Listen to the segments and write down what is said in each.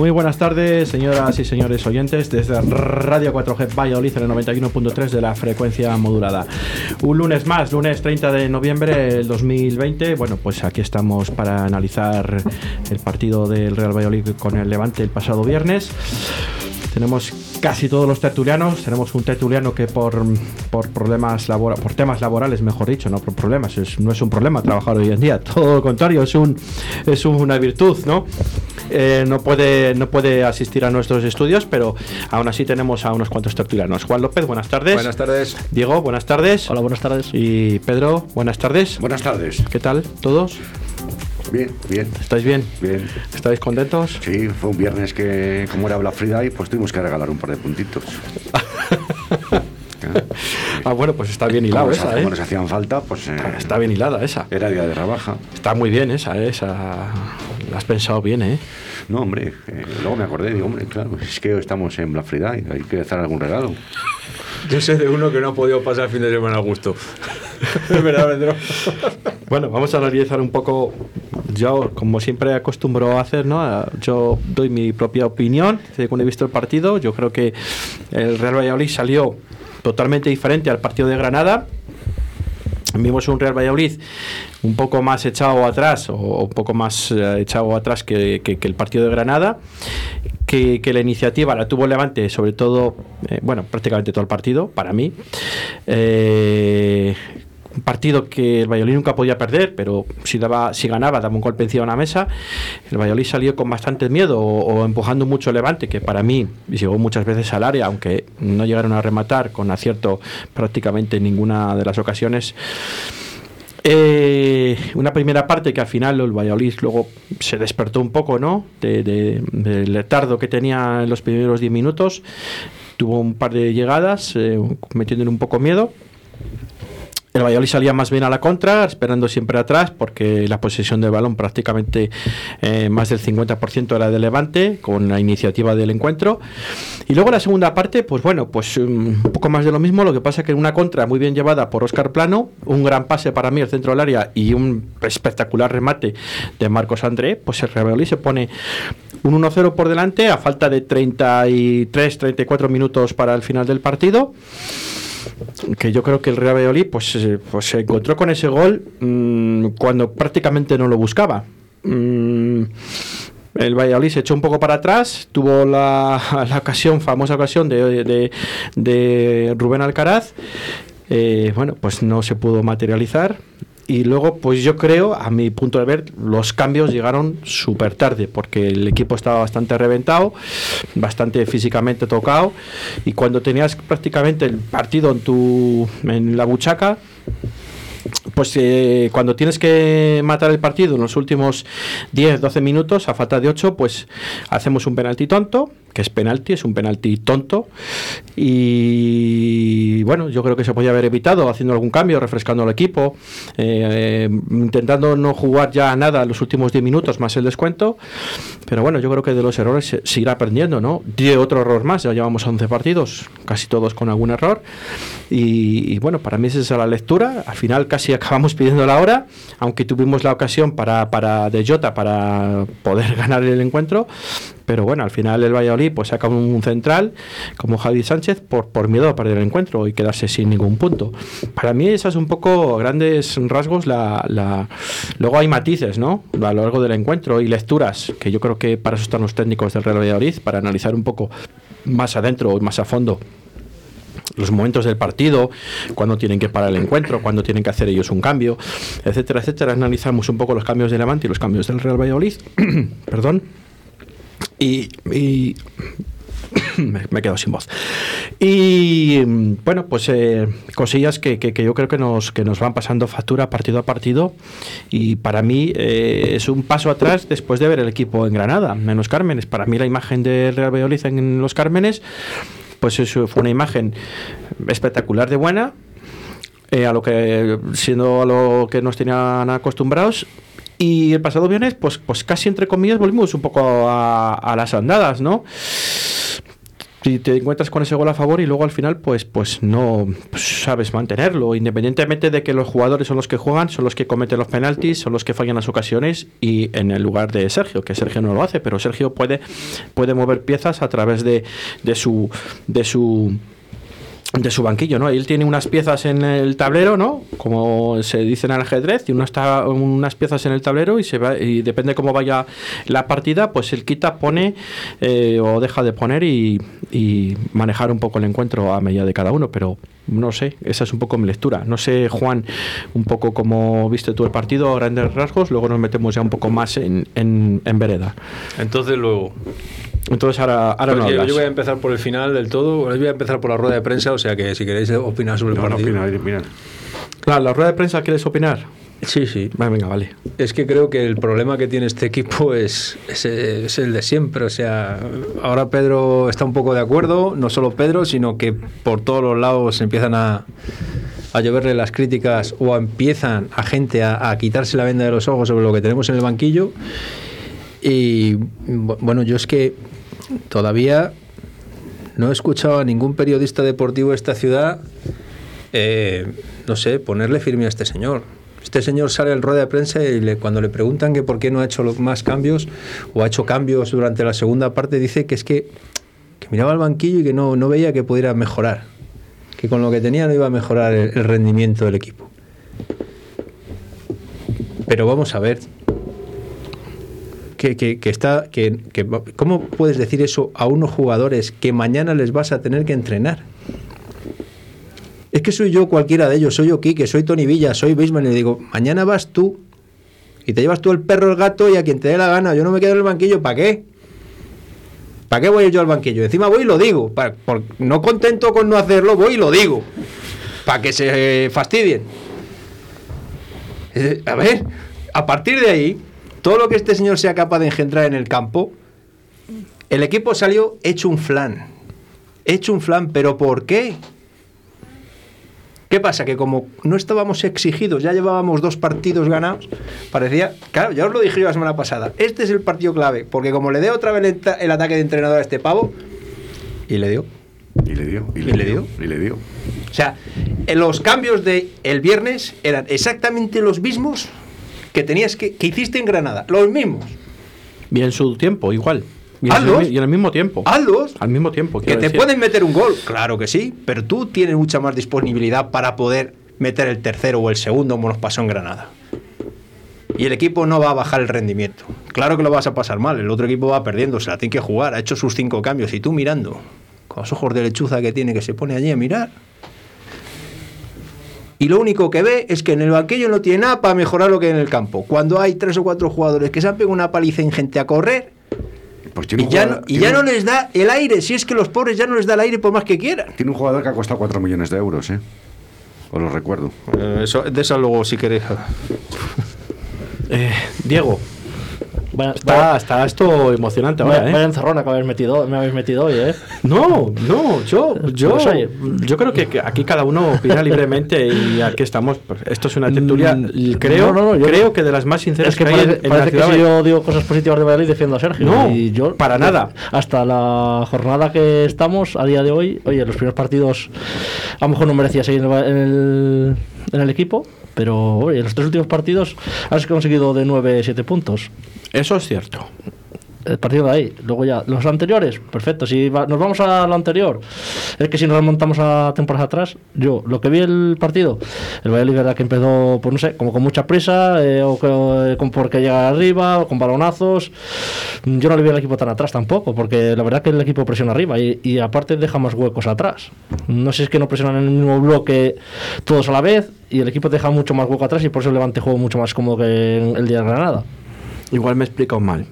Muy buenas tardes, señoras y señores oyentes, desde Radio 4G Valladolid en el 91.3 de la frecuencia modulada. Un lunes más, lunes 30 de noviembre del 2020. Bueno, pues aquí estamos para analizar el partido del Real Valladolid con el Levante el pasado viernes. Tenemos casi todos los tertulianos. Tenemos un tertuliano que por, por problemas labora, por temas laborales, mejor dicho, no por problemas, no es un problema trabajar hoy en día. Todo lo contrario, es un es una virtud, ¿no? Eh, no puede no puede asistir a nuestros estudios, pero aún así tenemos a unos cuantos tertulianos. Juan López, buenas tardes. Buenas tardes. Diego, buenas tardes. Hola, buenas tardes. Y Pedro, buenas tardes. Buenas tardes. ¿Qué tal todos? Bien, bien. ¿Estáis bien? Bien. ¿Estáis contentos? Sí, fue un viernes que, como era Black Friday, pues tuvimos que regalar un par de puntitos. ah, bueno, pues está bien hilado esa, ¿eh? Como nos hacían falta, pues... Eh, está bien hilada esa. Era día de rebaja. Está muy bien esa, ¿eh? esa... La has pensado bien, ¿eh? No, hombre, eh, luego me acordé, digo, hombre, claro, es que estamos en Black Friday, hay que hacer algún regalo. Yo sé de uno que no ha podido pasar el fin de semana a gusto. es verdad, Pedro. Bueno, vamos a analizar un poco. Yo, como siempre acostumbro a hacer, ¿no? Yo doy mi propia opinión según he visto el partido. Yo creo que el Real Valladolid salió totalmente diferente al partido de Granada. Vimos un Real Valladolid un poco más echado atrás o un poco más eh, echado atrás que, el partido de Granada, que, la iniciativa la tuvo Levante, sobre todo, eh, bueno, prácticamente todo el partido, para mí. Eh, un partido que el Valladolid nunca podía perder, pero si daba, si ganaba, daba un golpe encima de una mesa. El Valladolid salió con bastante miedo o, empujando mucho el Levante, que para mí llegó muchas veces al área, aunque no llegaron a rematar con acierto prácticamente en ninguna de las ocasiones. Eh, una primera parte que al final el Valladolid luego se despertó un poco, ¿no? De, del letardo que tenía en los primeros 10 minutos. Tuvo un par de llegadas, eh, metiéndole un poco miedo el Valladolid salía más bien a la contra, esperando siempre atrás, porque la posesión del balón prácticamente eh, más del 50% era de Levante, con la iniciativa del encuentro. Y luego la segunda parte, pues bueno, pues um, un poco más de lo mismo, lo que pasa que una contra muy bien llevada por Oscar Plano, un gran pase para mí al centro del área y un espectacular remate de Marcos André, pues el Valladolid se pone un 1-0 por delante a falta de 33-34 minutos para el final del partido que yo creo que el Real Valladolid pues, eh, pues se encontró con ese gol mm, cuando prácticamente no lo buscaba. Mm, el Valladolid se echó un poco para atrás, tuvo la, ocasión, famosa ocasión de, de, Rubén Alcaraz. Eh, bueno, pues no se pudo materializar y luego, pues yo creo, a mi punto de ver, los cambios llegaron súper tarde, porque el equipo estaba bastante reventado, bastante físicamente tocado, y cuando tenías prácticamente el partido en, tu, en la buchaca, pues eh, cuando tienes que matar el partido en los últimos 10, 12 minutos, a falta de 8, pues hacemos un penalti tonto, que es penalti, es un penalti tonto. Y bueno, yo creo que se podía haber evitado haciendo algún cambio, refrescando al equipo, eh, intentando no jugar ya nada en los últimos 10 minutos más el descuento. Pero bueno, yo creo que de los errores se, irá aprendiendo, ¿no? De otro error más, ya llevamos 11 partidos, casi todos con algún error. Y, bueno, para mí esa es la lectura. Al final casi acabamos pidiendo la hora, aunque tuvimos la ocasión para, para de Jota para poder ganar el encuentro. Pero bueno, al final el Valladolid pues saca un central como Javi Sánchez por, por miedo a perder el encuentro y quedarse sin ningún punto. Para mí esas es un poco grandes rasgos la, la... luego hay matices, ¿no? A lo largo del encuentro y lecturas, que yo creo que para eso están los técnicos del Real Valladolid, para analizar un poco más adentro y más a fondo los momentos del partido, cuando tienen que parar el encuentro, cuando tienen que hacer ellos un cambio, etcétera, etcétera. Analizamos un poco los cambios de Levante y los cambios del Real Valladolid. Perdón. Y, me, he quedado sin voz. Y bueno, pues eh, cosillas que, yo creo que nos, que nos van pasando factura partido a partido. Y para mí eh, es un paso atrás después de ver el equipo en Granada, menos Cármenes. Para mí la imagen de Real Valladolid en los Cármenes, pues eso fue una imagen espectacular de buena. Eh, a lo que siendo a lo que nos tenían acostumbrados y el pasado viernes, pues, pues casi entre comillas, volvimos un poco a, las andadas, ¿no? si te encuentras con ese gol a favor y luego al final pues pues no sabes mantenerlo independientemente de que los jugadores son los que juegan son los que cometen los penaltis son los que fallan las ocasiones y en el lugar de Sergio que Sergio no lo hace pero Sergio puede puede mover piezas a través de, de su de su de su banquillo, ¿no? Él tiene unas piezas en el tablero, ¿no? Como se dice en el ajedrez, y uno está unas piezas en el tablero y se va y depende cómo vaya la partida, pues él quita, pone eh, o deja de poner y, manejar un poco el encuentro a medida de cada uno, pero no sé, esa es un poco mi lectura. No sé, Juan, un poco cómo viste tú el partido a grandes rasgos, luego nos metemos ya un poco más en, en, en vereda. Entonces luego, Entonces ahora, ahora Pues no yo, voy a empezar por el final del todo, voy a empezar por la rueda de prensa, o sea que si queréis opinar sobre el No, no, partido. opina, mira. La, la rueda de prensa, ¿quieres opinar? Sí, sí. Vale, venga, vale. Es que creo que el problema que tiene este equipo es, es, es el de siempre. O sea, ahora Pedro está un poco de acuerdo, no solo Pedro, sino que por todos los lados empiezan a, a lloverle las críticas o empiezan a gente a, a quitarse la venda de los ojos sobre lo que tenemos en el banquillo. Y bu- bueno, yo es que todavía no he escuchado a ningún periodista deportivo de esta ciudad, eh, no sé, ponerle firme a este señor. Este señor sale al rueda de prensa y le- cuando le preguntan que por qué no ha hecho más cambios o ha hecho cambios durante la segunda parte, dice que es que, miraba al banquillo y que no, no veía que pudiera mejorar. Que con lo que tenía no iba a mejorar el rendimiento del equipo. Pero vamos a ver. Que, está, que, ¿Cómo puedes decir eso a unos jugadores que mañana les vas a tener que entrenar? Es que soy yo cualquiera de ellos, soy yo Quique, soy Tony Villa, soy Bisman, y digo, mañana vas tú y te llevas tú el perro, el gato y a quien te dé la gana, yo no me quedo en el banquillo, ¿para qué? ¿Para qué voy yo al banquillo? Encima voy y lo digo, por- no contento con no hacerlo, voy y lo digo, para que se fastidien. Eh, A ver, a partir de ahí, todo lo que este señor sea capaz de engendrar en el campo, el equipo salió hecho un flan. Hecho un flan, pero ¿por qué? ¿Qué pasa? Que como no estábamos exigidos, ya llevábamos dos partidos ganados, parecía, claro, ya os lo dije yo la semana pasada, este es el partido clave, porque como le dé otra vez el, ta- el ataque de entrenador a este pavo, y le dio. Y le dio. Y ¿Y le, dio. dio? Y le dio. O sea, eh, los cambios de el viernes eran exactamente los mismos que tenías que, que hiciste en Granada, los mismos. Y en su tiempo, igual. Y en, Hazlos. el, y en el mismo tiempo. Hazlos. Al mismo tiempo. Que te decir. pueden meter un gol, claro que sí, pero tú tienes mucha más disponibilidad para poder meter el tercero o el segundo como nos pasó en Granada. Y el equipo no va a bajar el rendimiento. Claro que lo vas a pasar mal, el otro equipo va perdiendo, se la tiene que jugar, ha hecho sus cinco cambios y tú mirando, con los ojos de lechuza que tiene, que se pone allí a mirar. Y lo único que ve es que en el banquillo no tiene nada para mejorar lo que hay en el campo. Cuando hay tres o cuatro jugadores que se han pegado una paliza ingente a correr, Pues tiene y ya, jugador- no, y tiene ya no un- les da el aire, si es que los pobres ya no les da el aire por más que quieran. Tiene un jugador que ha costado 4 millones de euros, ¿eh? Os lo recuerdo. eso, de eso luego si queréis. Eh, Diego, Vaya, está, vaya- está esto emocionante ahora, vaya ¿eh? encerrona que habéis metido, me habéis metido hoy, ¿eh? No, no, yo, yo, Pues oye. yo creo que que aquí cada uno opina libremente y aquí estamos. pues, Esto es una tertulia, Mm, creo, no, no, yo- creo que de las más sinceras Es que que, hay parece, en- en la parece que ciudad si yo digo cosas positivas de Valladolid defiendo a Sergio. No, y yo, para nada. Hasta la jornada que estamos, a día de hoy, oye, los primeros partidos a lo mejor no merecía seguir en el, en el equipo, pero oye, en los tres últimos partidos has conseguido de 9, 7 puntos. Eso es cierto. El partido de ahí. Luego ya, los anteriores, perfecto. Si va- nos vamos a lo anterior, es que si nos remontamos a temporadas atrás, yo lo que vi el partido, el Valladolid, verdad que empezó, pues no sé, como con mucha prisa, eh, o, que- o con porque llega arriba, o con balonazos. Yo no le vi al equipo tan atrás tampoco, porque la verdad que el equipo presiona arriba y, y aparte deja más huecos atrás. No sé si es que no presionan en el mismo bloque todos a la vez y el equipo deja mucho más hueco atrás y por eso el Levante juego mucho más cómodo que el día de Granada. Igual me he explicado mal.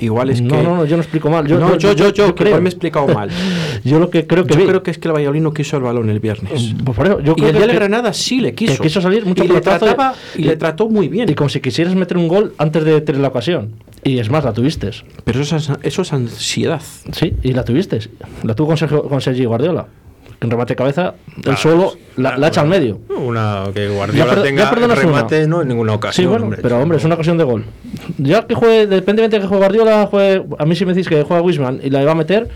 Igual es no, que. no, no, yo no explico mal. Yo, no, yo, yo, yo, que creo. igual me he explicado mal. Yo lo que creo que yo vi- creo que es que el Valladolid no quiso el balón el viernes. Pues por eso, yo y creo el que- día de Granada sí le quiso. que quiso salir mucho y le, trataba, y- y le trató muy bien. Y como si quisieras meter un gol antes de tener la ocasión. Y es más, la tuviste. Pero eso es, eso es ansiedad. Sí, y la tuviste. La tuvo con Sergio, con Sergi Guardiola. En remate de cabeza, Ah, el solo la, la echa al medio. Una que Guardiola tenga ya remate, una. no en ninguna Sí, ocasión. bueno, hombre. pero hombre, es una ocasión de gol. Ya que juegue, dependientemente de que juegue Guardiola, juegue, a mí si me decís que juega Wisman y la va a meter,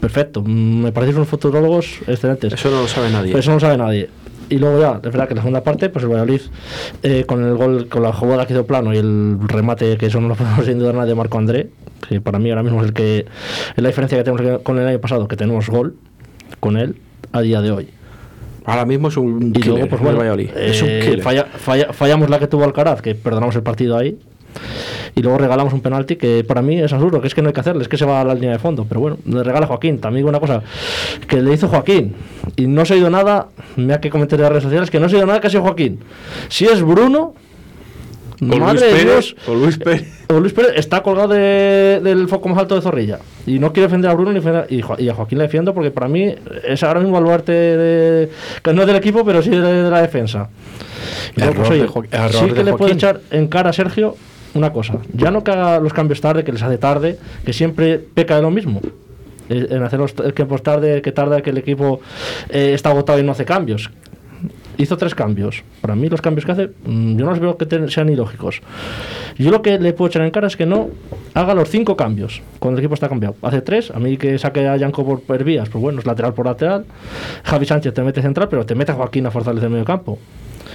perfecto. Mm, Me parecen unos futurólogos excelentes. Eso no lo sabe nadie. Eso no lo sabe nadie. Y luego ya, es verdad que en la segunda parte, pues el Valladolid, eh, con el gol, con la jugada que hizo plano y el remate, que eso no lo podemos sin duda nadie, de Marco André, que para mí ahora mismo es el que es la diferencia que tenemos con el año pasado, que tenemos gol con él a día de hoy. Ahora mismo es un Y killer, luego, pues bueno, Valladolid. eh, es un falla- falla- fallamos la que tuvo Alcaraz, que perdonamos el partido ahí. Y luego regalamos un penalti que para mí es absurdo, que es que no hay que hacerle, es que se va a la línea de fondo. Pero bueno, le regala Joaquín. También una cosa, que le hizo Joaquín. Y no se ha oído nada, me ha que comentar en las redes sociales, que no se ha oído nada que ha sido Joaquín. Si es Bruno, O Luis madre de Pérez, Dios. o Luis Pérez. O Luis Pérez está colgado de- del foco más alto de Zorrilla. Y no quiere defender a Bruno ni defender- y, a Joaquín le defiendo porque para mí es ahora mismo baluarte de, que no es del equipo, pero sí de, de la defensa. Y luego, Error pues, oye, error sí de que le puede echar en cara a Sergio una cosa. Ya no que haga los cambios tarde, que les hace tarde, que siempre peca de lo mismo. Eh, En hacer los tiempos tarde, que tarda que el equipo eh, está agotado y no hace cambios hizo tres cambios. Para mí los cambios que hace, mm, yo no los veo que sean ilógicos. Yo lo que le puedo echar en cara es que no haga los cinco cambios cuando el equipo está cambiado. Hace tres, a mí que saque a Yanko por, por vías, pues bueno, es lateral por lateral. Javi Sánchez te mete central, pero te mete a Joaquín a fortalecer el medio campo.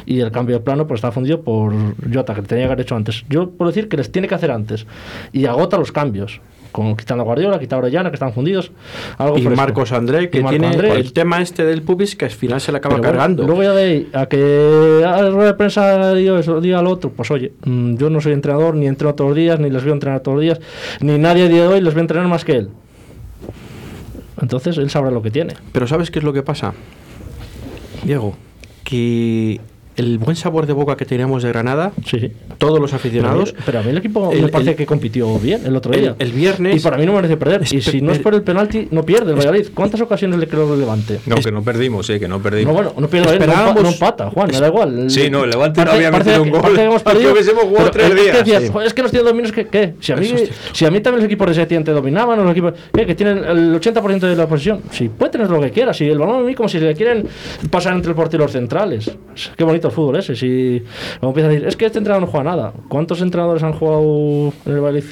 Y el cambio de plano pues está fundido por Jota, que tenía que haber hecho antes. Yo puedo decir que les tiene que hacer antes. Y agota los cambios. Con, quitando a Guardiola, quitando a Orellana, que están fundidos. Algo Y fresco. Marcos André, que Marco tiene André. el tema este del pubis que al final se le acaba bueno, cargando. luego ya de ahí a que a la rueda de prensa diga eso, diga lo otro, pues oye, mm, yo no soy entrenador, ni entreno todos los días, ni les veo entrenar todos los días, ni nadie a día de hoy les ve entrenar más que él. Entonces él sabrá lo que tiene. Pero ¿sabes qué es lo que pasa? Diego, que el buen sabor de boca que teníamos de Granada, Sí, sí. todos los Pero a, aficionados, mí, pero a mí el equipo el- me parece el- que compitió bien el otro día. el viernes- Y para mí no merece perder. Y si no es por el penalti, no pierde el Valladolid. ¿Cuántas ocasiones le creo relevante? No, que no perdimos, sí, que no perdimos. No, bueno, no pierde el Valladolid, no, Esperábamos- no empata, Juan, me da igual. Sí, no, el Levante no había parece metido un que- gol. que hemos perdido, hubiésemos jugado tres es que días. decías, Sí. "Joder, es que nos tienen dominios que, ¿qué? Si a, mí, si a mí también los equipos de Setién te dominaban, o los equipos ¿qué? que tienen el 80% de la posesión, si puede tener lo que quiera, si el balón a mí como si le quieren pasar entre el portero y los centrales. Qué bonito el fútbol ese. Si como empieza a decir, es que este entrenador no juega nada. ¿Cuántos entrenadores han jugado en el Valladolid?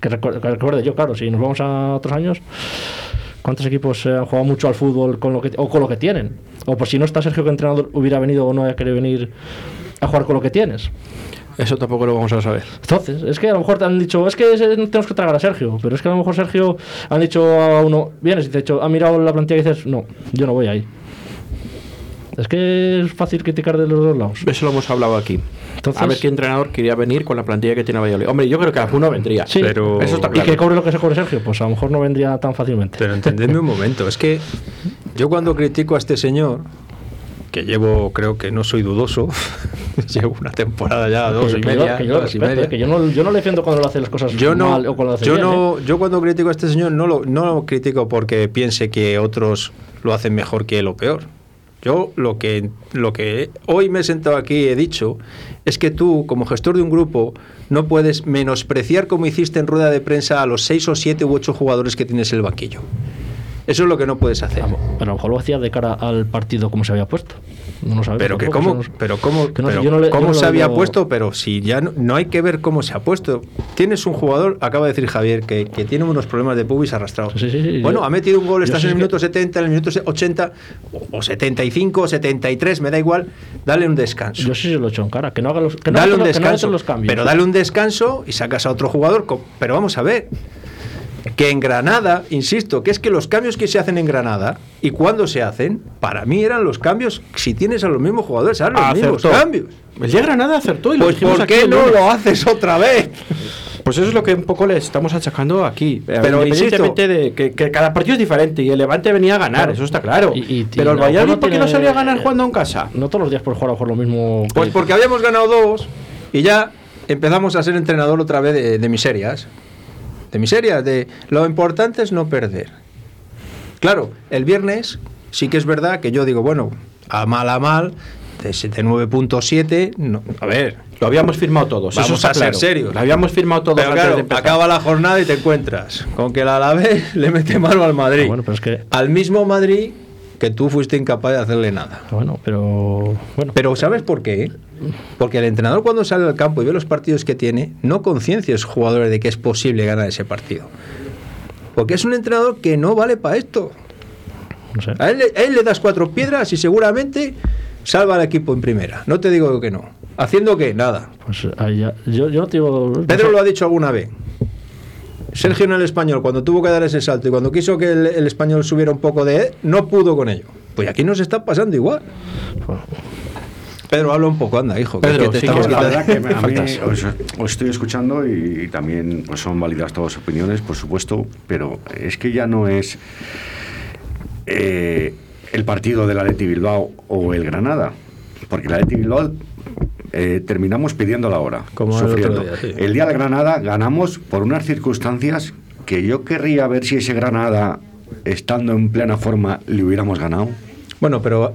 Que recuerde, que recuerde yo, claro, si nos vamos a otros años. ¿Cuántos equipos eh, han jugado mucho al fútbol con lo que, o con lo que tienen? O por si no está Sergio, que entrenador hubiera venido o no haya querido venir a jugar con lo que tienes. eso tampoco lo vamos a saber. Entonces, es que a lo mejor te han dicho, es que tenemos que tragar a Sergio, pero es que a lo mejor Sergio han dicho a uno, vienes y te ha dicho, ha mirado la plantilla y dices, no, yo no voy ahí. Es que es fácil criticar de los dos lados. Eso lo hemos hablado aquí. Entonces- a ver qué entrenador quería venir con la plantilla que tiene Valladolid. Hombre, yo creo que alguno vendría. Sí, Pero- Eso está y claro. que cobre lo que se cobre Sergio, pues a lo mejor no vendría tan fácilmente. Pero entendedme un momento, es que yo cuando critico a este señor, que llevo, creo que no soy dudoso, llevo una temporada ya, dos Que- y yo- media, que yo lo dos y respeto, media. eh, que yo no, yo no le defiendo cuando lo hace las cosas Yo no, mal o cuando lo hace yo bien, no, ¿eh? yo cuando critico a este señor no lo, no lo critico porque piense que otros lo hacen mejor que él o peor. Yo lo que, lo que hoy me he sentado aquí y he dicho es que tú, como gestor de un grupo, no puedes menospreciar como hiciste en rueda de prensa a los seis o siete u ocho jugadores que tienes en el banquillo. Eso es lo que no puedes hacer. Pero a lo mejor lo hacía de cara al partido como se había puesto. No lo sabemos Pero que tampoco, cómo, pero cómo, que no sé, pero yo no le- yo cómo no se había puesto, pero si ya no, no hay que ver cómo se ha puesto. Tienes un jugador, acaba de decir Javier, que, que tiene unos problemas de pubis arrastrados. Sí, sí, sí, bueno, yo- ha metido un gol, estás en el que- minuto 70, en el minuto 80, o, o 75, o 73, me da igual, dale un descanso. Yo sí se lo he hecho en cara. Que no haga los, que no dale haga un que descanso. los cambios. pero dale un descanso y sacas a otro jugador. Pero vamos a ver. Que en Granada, insisto, que es que los cambios que se hacen en Granada y cuando se hacen, para mí eran los cambios, si tienes a los mismos jugadores, haz los mismos cambios. El día Granada acertó y lo Pues ¿por qué no lo haces otra vez? Pues eso es lo que un poco le estamos achacando aquí. Pero independientemente de que, que cada partido es diferente y el Levante venía a ganar, Claro. eso está claro. Y- y- Pero y el no, Valladolid, no ¿por qué no salió a ganar jugando en casa? No todos los días por jugar a lo mejor lo mismo. Pues porque habíamos ganado dos y ya empezamos a ser entrenador otra vez de, de miserias. De miserias, de lo importante es no perder. Claro, el viernes sí que es verdad que yo digo, bueno, a mal a mal, de 7 9.7, no, a ver, Lo habíamos firmado todos. Vamos eso está a ser claro. serios. Lo habíamos firmado todos Pero antes claro, de acaba la jornada y te encuentras con que el Alavés le mete mano al Madrid. Ah, bueno, pero es que. Al mismo Madrid que tú fuiste incapaz de hacerle nada. Bueno, pero. Bueno. Pero ¿sabes por qué? Porque el entrenador cuando sale al campo y ve los partidos que tiene, no conciencia a sus jugadores de que es posible ganar ese partido. Porque es un entrenador que no vale para esto. No sé. A él, le- a él le das cuatro piedras y seguramente salva al equipo en primera. No te digo que no. ¿Haciendo qué? Nada. Pues ahí ya- yo, yo digo. no Pedro sé. lo ha dicho alguna vez. Sergio en el español, cuando tuvo que dar ese salto y cuando quiso que el, el español subiera un poco de... no pudo con ello. Pues aquí nos está pasando igual. Pedro, habla un poco, anda, hijo. Pedro, que te sí, estamos que la verdad que me- a mí os, os estoy escuchando y, y también pues, son válidas todas las opiniones, por supuesto, pero es que ya no es eh, el partido del Atleti Bilbao o el Granada, porque el Atleti Bilbao eh, terminamos pidiendo la hora, Como el sufriendo. día, sí. El día del Granada ganamos por unas circunstancias que yo querría ver si ese Granada, estando en plena forma, le hubiéramos ganado. Bueno, pero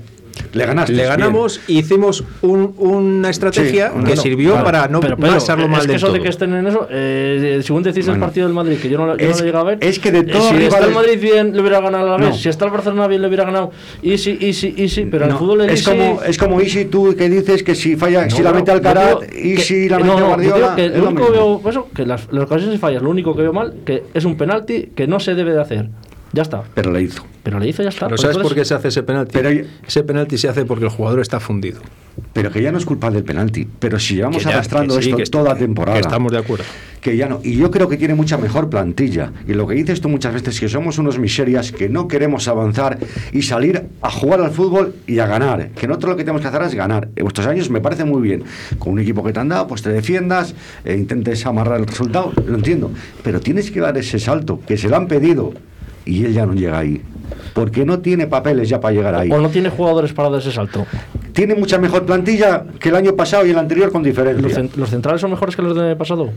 Le ganaste. le ganamos e hicimos un- una estrategia Sí, que no, sirvió claro. para no pero, Pedro, pasarlo mal es que eso todo. de que estén en eso, eh, según decís el Bueno. partido del Madrid, que yo no, lo- yo Es- no lo he llegado a ver. es que de eh, todos Si está el Madrid bien, le hubiera ganado a la vez. No. Si está el Barcelona bien, le hubiera ganado. Easy, easy, easy. Pero el fútbol el es easy- como es como Easy tú que dices que si falla si la mete Alcaraz y si la mete no, no, yo Guardiola lo único que veo, eso, que las, las ocasiones y fallas, lo único que veo mal, que es un penalti que no se debe de hacer. Ya está. pero le hizo. Pero le hizo, ya está. ¿Pero sabes por qué se hace ese penalti? Pero- ese penalti se hace porque el jugador está fundido. pero que ya no es culpa del penalti. Pero si llevamos ya- arrastrando que sí, esto toda temporada. que estamos de acuerdo. que ya no. Y yo creo que tiene mucha mejor plantilla. Y lo que dices tú muchas veces que somos unos miserias que no queremos avanzar y salir a jugar al fútbol y a ganar. Que nosotros lo que tenemos que hacer es ganar. En vuestros años me parece muy bien. Con un equipo que te han dado pues te defiendas e intentes amarrar el resultado. Lo entiendo. Pero tienes que dar ese salto que se lo han pedido y él ya no llega ahí porque no tiene papeles ya para llegar ahí O no tiene jugadores para dar ese salto. tiene mucha mejor plantilla que el año pasado y el anterior con ¿Los, diferencia los centrales son mejores que los del año pasado?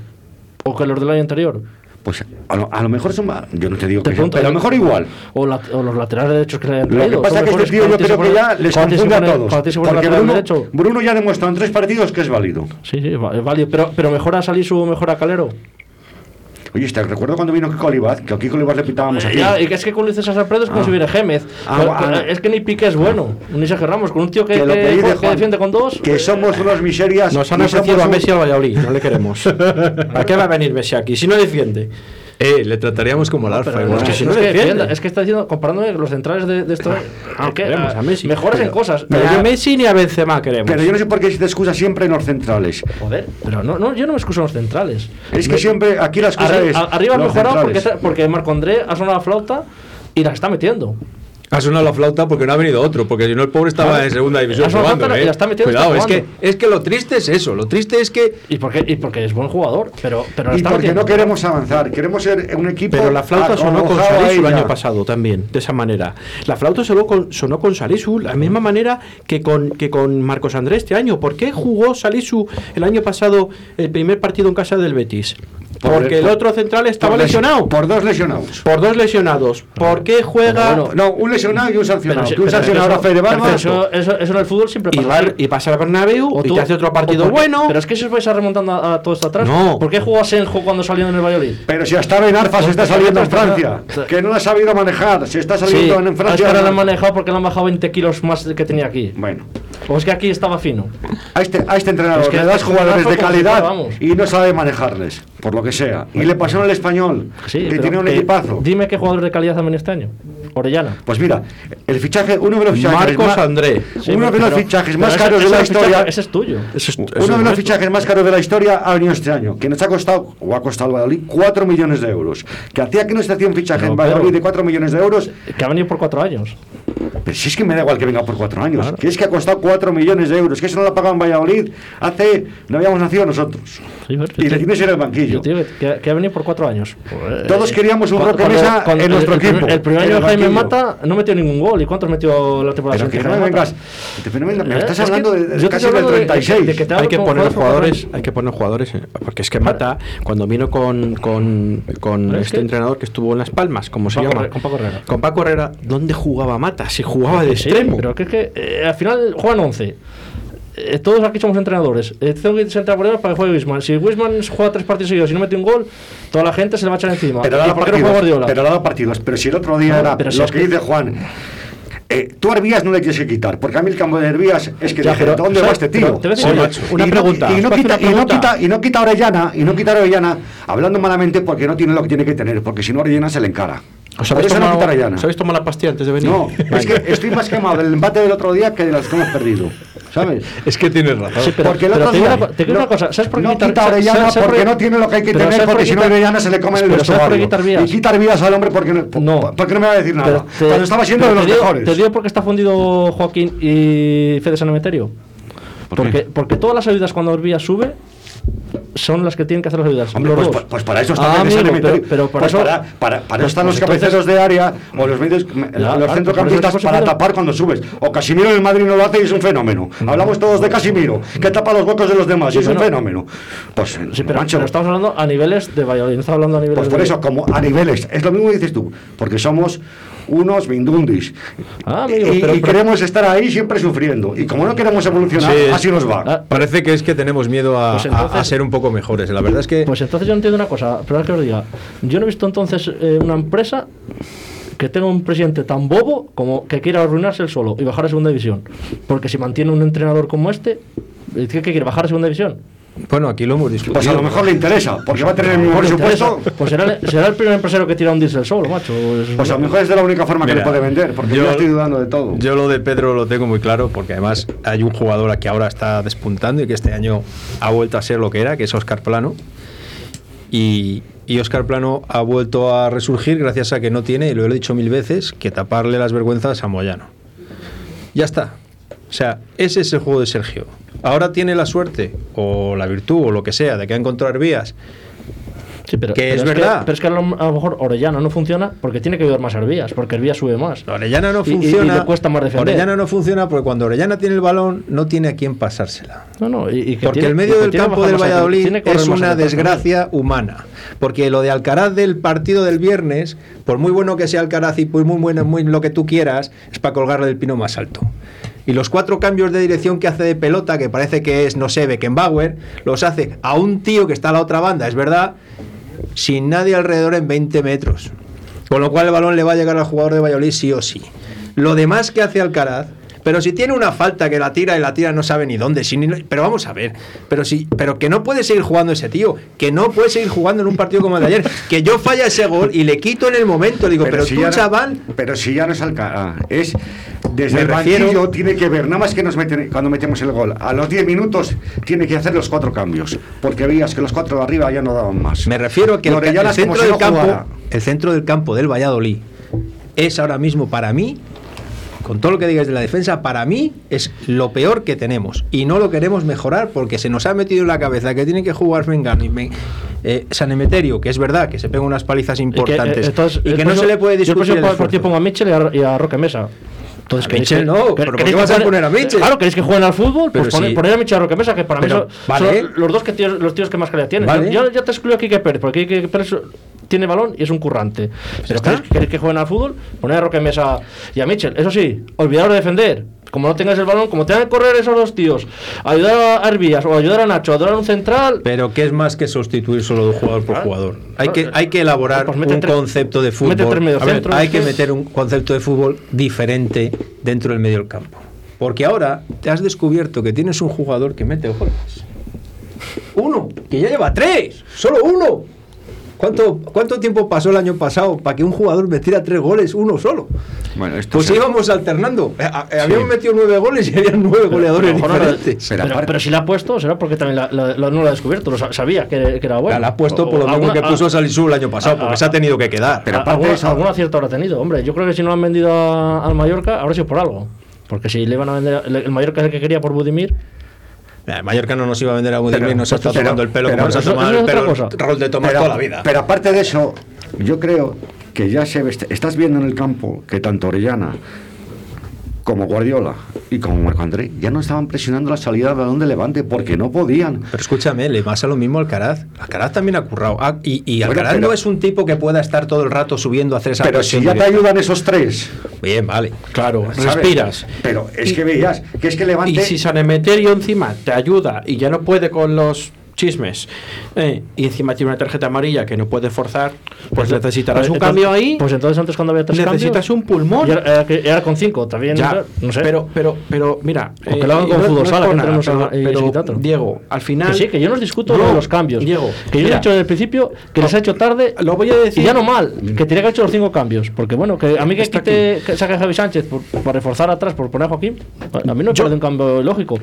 ¿O que los del año anterior? pues a lo, a lo mejor son más- yo no te digo Te que pero a ¿eh? lo mejor igual O, la- o los laterales derechos que le hayan Lo traído. que pasa es que este tío yo creo que ya les confunde a todos. Porque Bruno, derecho. Bruno ya demuestra en tres partidos que es válido. Sí, sí, es válido. Pero, pero mejora Salisu o mejora Calero. Oye, te recuerdo cuando vino Kiko Olivaz, que a Kiko Olivaz le pitábamos aquí. Ya, y que es que con Luis César Pérez es como Ah. si hubiera Gémez. Ah, Con- ah, con- ah. es que ni Piqué es bueno, ni Sergio Ramos. Con un tío que, defiende con dos. que eh, somos unos miserias. Nos han ofrecido somos a Messi al Valladolid, no le queremos. ¿Para qué va a venir Messi aquí? Si no defiende. Eh, le trataríamos como el alfa. Pero igual. es, que, si no es, que es que está diciendo, comparándome los centrales de, de esto. Ah, es que, queremos ah, a Messi. Mejores en cosas. Ni Pero a yo- Messi ni a Benzema queremos. Pero yo no sé por qué se te excusa siempre en los centrales. Joder, pero no, no, yo no me excuso en los centrales. Es que Me- siempre aquí la excusa Arri- es. a- arriba ha mejorado porque, porque Marco André ha sonado la flauta y la está metiendo. Ha sonado la flauta porque no ha venido otro, porque si no el pobre estaba Claro. en segunda división jugando, ¿eh? está metiendo, Cuidado, está es que, es que lo triste es eso, lo triste es que Y porque, y porque es buen jugador, pero, pero Y está porque metiendo. no queremos avanzar, queremos ser un equipo. Pero la flauta sonó con Salisu el año pasado también, de esa manera. La flauta sonó con, sonó con Salisu, la misma manera que con, que con Marcos Andrés este año. ¿Por qué jugó Salisu el año pasado el primer partido en casa del Betis? Por- Porque el por- otro central estaba lesionado. Por dos lesionados. Por dos lesionados. ¿Por qué juega? Bueno, No, un lesionado y un sancionado. Pero, que un sancionado a Fede eso, eso, eso en el fútbol siempre y, pasa. va, al- y pasa al Bernabéu O y tú- te hace otro partido porque- bueno. Pero es que si os vais a remontando a, a todo esto atrás. No. ¿Por qué jugó Asenjo cuando salió en el Valladolid? Pero si hasta Ben Arfa se está saliendo en Francia, que no la ha sabido manejar, se está saliendo en es que Francia. ahora lo han manejado porque le han bajado 20 kilos más que tenía aquí. Bueno, O es que aquí estaba fino. a este, a este entrenador Es que le das este jugadores de calidad y no sabe manejarles, por lo que sea. Y le pasó el español, Sí, que tiene un que- equipazo. Dime qué jugadores de calidad han venido este año. Orellana. Pues mira, el fichaje, uno de los fichajes Marcos más, André. Sí, uno de pero- los fichajes pero más ese- caros de ese la es el fichaje- historia. Ese es tuyo. Eso es- Uno es de los nuestro. fichajes más caros de la historia ha venido este año, que nos ha costado, o ha costado al Valladolid, 4 millones de euros. Que hacía que no se hacía un fichaje No, en Valladolid pero- de 4 millones de euros, Que ha venido por cuatro años. Pero si es que me da igual que venga por 4 años, Claro. que es que ha costado 4 millones de euros, que eso no lo ha pagado en Valladolid hace, no habíamos nacido nosotros. Sí, pero- Y le tienes en el banquillo. Que, que ha venido por cuatro años. Pues, Todos queríamos un Roque Mesa cuando en nuestro el, equipo, El primer año Jaime banquillo. Mata no metió ningún gol. ¿Y cuántos metió la temporada Pero que no me vengas, que me, Eh, estás es que hablando de, casi del hablando de- de- 36. de que te hay que poner jugadores, jugador. hay que poner jugadores, eh, porque es que Mata, cuando vino con, con, este entrenador que estuvo en Las Palmas, como se llama, con Paco Herrera. con Paco Herrera, ¿dónde jugaba Mata? Si jugaba de Sí, extremo. pero que es que eh, al final juegan 11. Eh, todos aquí somos entrenadores. Eh, tengo que ser entrenador para que juegue Wisman. Si Wisman juega tres partidos seguidos y no mete un gol, toda la gente se le va a echar encima. Pero ¿Y ha dado no partidos, pero ha dado partidos. Pero si el otro día No, era pero si lo es que que- dice Juan, Eh, tú a Herbías no le tienes que quitar, porque a mí el campo de Herbías es que Ya, dije, pero, ¿dónde va este tío? Te decir Oye, una- Y no- pregunta. Y no, ¿os parece quita, una y, no quita, y no quita Orellana, y no quita Orellana hablando malamente porque no tiene lo que tiene que tener, porque si no Orellana se le encara. ¿Os habéis, tomado, quita a Orellana. ¿Os habéis tomado la pastilla antes de venir? No, es que estoy más quemado del empate del otro día que de los que hemos perdido. ¿Sabes? Es que tienes razón. Sí, pero, porque el otro día te digo una cosa, ¿sabes por qué no quitar- quita a ¿sabes- Orellana porque no tiene lo que hay que tener, ¿sabes por porque si no Orellana se le come el pero ¿sabes por qué vestuario. quitar vías? Y quitar vías al hombre porque no, No. porque no me va a decir nada. Te- Cuando estaba siendo de los te digo- mejores. Te digo porque está fundido Joaquín y Fede San Emeterio. ¿Por porque, porque todas las ayudas cuando Orbía sube son las que tienen que hacer las ayudas. Hombre, los pues, pa- pues para eso Ah, están amigo, pero, pero para Pues eso para, para, para pues- están pues los entonces- cabeceros de área o los, medios, los centrocampistas pues para tapar cuando subes. O Casimiro en el Madrid no lo hace y es un fenómeno. Hablamos todos de Casimiro, que tapa los huecos de los demás y es un fenómeno. Pues, Sí, pero, pero estamos hablando a niveles de Valladolid, no estamos hablando a niveles pues por de- eso, como a niveles, es lo mismo que dices tú, porque somos unos mindundis. Ah, amigo, y, pero- y pero- queremos estar ahí siempre sufriendo. Y como no queremos evolucionar, Sí. así nos va. Ah, Parece que es que tenemos miedo a, Pues a- entonces- a ser un poco mejores. La verdad es que Pues entonces yo entiendo una cosa, pero que os diga, yo no he visto entonces eh, una empresa que tenga un presidente tan bobo como que quiera arruinarse el solo y bajar a segunda división. Porque si mantiene un entrenador como este, ¿qué, qué quiere? ¿Bajar a segunda división? Bueno, aquí lo hemos discutido. Pues a lo mejor le interesa, porque va a tener el mismo Pues presupuesto. Pues será, el- será el primer empresario que tira un diésel solo, macho. Es- Pues a lo mejor es de la única forma que le puede vender, porque yo, yo- estoy dudando de todo. Yo lo de Pedro lo tengo muy claro porque además hay un jugador que ahora está despuntando y que este año ha vuelto a ser lo que era, que es Oscar Plano. Y, y Oscar Plano ha vuelto a resurgir gracias a que no tiene, y lo he dicho mil veces, que taparle las vergüenzas a Moyano. Ya está. O sea, ese es el juego de Sergio. Ahora tiene la suerte, o la virtud, o lo que sea, de que ha encontrado vías. Sí, pero, que pero es verdad. pero es que a lo, a lo mejor Orellana no funciona porque tiene que ayudar más a Herbías, porque Herbías sube más. Orellana no Y- y- y funciona. le cuesta más defender. Orellana no funciona porque cuando Orellana tiene el balón, no tiene a quién pasársela. No, no, y, que Porque tiene- el medio que del que campo del Valladolid que es una desgracia humana. Porque lo de Alcaraz del partido del viernes, por muy bueno que sea Alcaraz y por muy bueno, muy lo que tú quieras, es para colgarle del pino más alto. Y los cuatro cambios de dirección que hace de pelota, que parece que es, no sé, Beckenbauer, los hace a un tío que está a la otra banda, es verdad, sin nadie alrededor en 20 metros. Con lo cual el balón le va a llegar al jugador de Valladolid sí o sí. Lo demás que hace Alcaraz, pero si tiene una falta que la tira y la tira no sabe ni dónde, si ni- pero vamos a ver, pero si, pero que no puede seguir jugando ese tío, que no puede seguir jugando en un partido como el de ayer, que yo falla ese gol y le quito en el momento, digo, pero, si tú no- chaval, pero si ya no es Alcaraz, es desde el refiero- banquillo tiene que ver, nada más que nos meten cuando metemos el gol. A los 10 minutos tiene que hacer los cuatro cambios, porque veías que los cuatro de arriba ya no daban más. me refiero a que el, el centro del campo, el centro del campo del Valladolid es ahora mismo para mí con todo lo que digáis de la defensa, para mí es lo peor que tenemos. Y no lo queremos mejorar porque se nos ha metido en la cabeza que tiene que jugar Mengano y Men- eh, San Emeterio, que es verdad que se pega unas palizas Y que, eh, importantes. entonces, y el que no se le puede yo el discutir. próximo el partido esfuerzo. pongo a Mitchell y a, y a Roque Mesa. Entonces, A ¿queréis Mitchell que- no, pero ¿por queréis qué vas a poner a Mitchell? Claro, queréis que jueguen al fútbol, pues Pero poner, sí. poner a Mitchell a Roque Mesa, que para Pero, mí son, vale. son los dos que tíos- los tíos que más calidad tienen. Vale. Yo, te excluyo a Kike Pérez, porque Kike Pérez tiene balón y es un currante. Pero está. ¿queréis, queréis que jueguen al fútbol? Poner a Roque Mesa y a Mitchell. Eso sí, olvidaros de defender. Como no tengas el balón, como tengan que correr esos dos tíos, ayudar a Herbías o ayudar a Nacho, ayudar a un central, Pero ¿qué es más que sustituir solo de jugador por Claro. jugador? Hay que, Claro. hay que elaborar Pues un concepto de fútbol. hay que meter un concepto de fútbol diferente dentro del medio del campo. Porque ahora te has descubierto que tienes un jugador que mete goles. Uno, que ya lleva tres, solo uno. ¿Cuánto, ¿Cuánto tiempo pasó el año pasado para que un jugador metiera tres goles, uno solo? Bueno, esto Pues se- íbamos alternando. Eh, eh, Habíamos metido nueve goles y había nueve goleadores no- diferentes. Pero Pero, pero si la ha puesto, será porque también la- la- la- no lo ha descubierto, lo sa- sabía que, que era bueno. la ha puesto por lo O- mismo alguna- que puso a- Salisu el año pasado, a- porque a- se ha tenido que quedar. Pero aparte alguna, algún acierto habrá tenido. Hombre, yo creo que si no lo han vendido al Mallorca, habrá sido por algo. Porque si le iban a vender, el, Mallorca es el que quería por Budimir, Mallorca no nos iba a vender a Budimir, Pero- nos está pero- tomando el pelo pero como nos ha tomado el pelo. Raúl de pero, toda la vida. pero aparte de eso, yo creo que ya se ve, estás viendo en el campo que tanto Orellana como Guardiola y como Marco André ya no estaban presionando la salida del balón de Levante porque no podían. Pero escúchame, le pasa lo mismo a Alcaraz. Alcaraz también ha currado. Ah, y y Alcaraz no es un tipo que pueda estar todo el rato subiendo a hacer esa Pero si ya te ayudan esos tres, Bien, vale. Claro, ¿sabes? respiras. Pero es que veías que es que Levante Y si San Emeterio encima te ayuda y ya no puede con los chismes, eh, y encima tiene una tarjeta amarilla que no puede forzar, pues, necesitarás pues un entonces- cambio ahí. Pues entonces antes cuando había tres necesitas cambios, un pulmón. era, con cinco, también, Ya, no sé. pero, pero, pero, mira, eh, O que lo hagan y con fútbol es sala, nada, pero, pero. Diego, al final. Que sí, que yo no os discuto No, los cambios. Diego, que yo mira, he dicho desde el principio que les ha hecho tarde. Lo voy a decir. Y ya no mal, que tenía que haber hecho los cinco cambios. Porque bueno, que a mí que Está quite, que saque a Javi Sánchez por, por reforzar atrás, por poner a Joaquín, a mí no me Yo- parece un cambio lógico.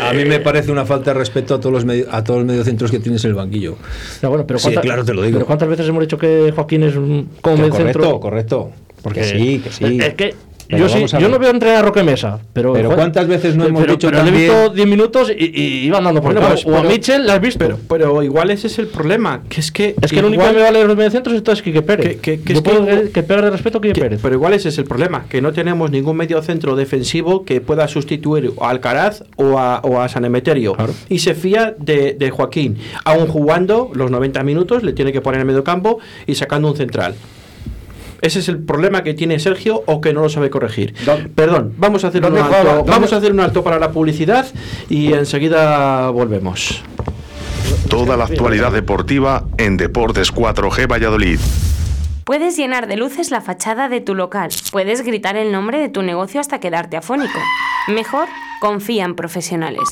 A mí me parece una falta de respeto a todos los medio- a todos los mediocentros que tienes en el banquillo. Bueno, pero Sí, claro, te lo digo. Pero ¿cuántas veces hemos dicho que Joaquín es un como correcto, correcto. Porque que sí, que sí. Es que Pero yo, sí, yo no veo entrenar a Roque Mesa, pero, Pero joder, ¿cuántas veces no hemos pero- dicho pero le he también- visto 10 minutos y, y iba andando por el Bueno, campo. pues, o a Mitchell, ¿la has visto? Pero, pero igual ese es el problema, que es que. es que el único que me vale los mediocentros es Quique Pérez. Que- que- Yo es que- puedo que, de respeto a Quique que- Pérez. pero igual ese es el problema, que no tenemos ningún medio centro defensivo que pueda sustituir a Alcaraz o a, o a San Emeterio. Claro. Y se fía de, de Joaquín. Aún jugando los 90 minutos, le tiene que poner en medio campo y sacando un central. Ese es el problema que tiene Sergio o que no lo sabe corregir. ¿Dónde- Perdón, vamos a hacer un ¿Dónde alto, vamos a hacer un alto para la publicidad y enseguida volvemos. Toda la actualidad deportiva en Deportes 4G Valladolid. Puedes llenar de luces la fachada de tu local. Puedes gritar el nombre de tu negocio hasta quedarte afónico. Mejor, confía en profesionales.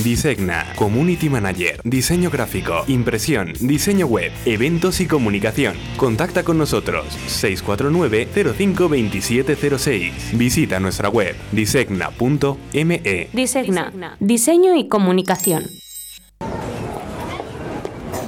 Disegna, Community Manager, diseño gráfico, impresión, diseño web, eventos y comunicación. Contacta con nosotros 649-052706. Visita nuestra web disegna.me. Disegna, diseño y comunicación.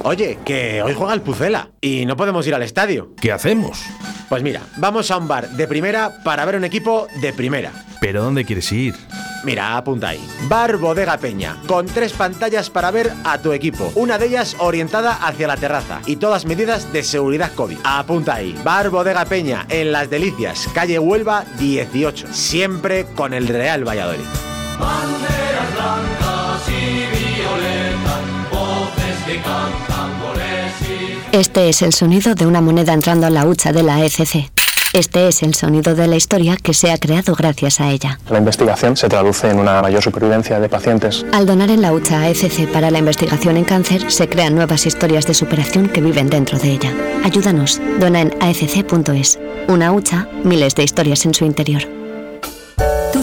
Oye, que hoy juega el Pucela y no podemos ir al estadio. ¿Qué hacemos? Pues mira, vamos a un bar de primera para ver un equipo de primera. ¿Pero dónde quieres ir? Mira, apunta ahí. Bar Bodega Peña, con tres pantallas para ver a tu equipo. Una de ellas orientada hacia la terraza y todas medidas de seguridad COVID. Apunta ahí. Bar Bodega Peña, en Las Delicias, calle Huelva 18. Siempre con el Real Valladolid. Este es el sonido de una moneda entrando a la hucha de la ECC. Este es el sonido de la historia que se ha creado gracias a ella. La investigación se traduce en una mayor supervivencia de pacientes. Al donar en la hucha AECC para la investigación en cáncer, se crean nuevas historias de superación que viven dentro de ella. Ayúdanos. Dona en aecc.es. Una hucha, miles de historias en su interior.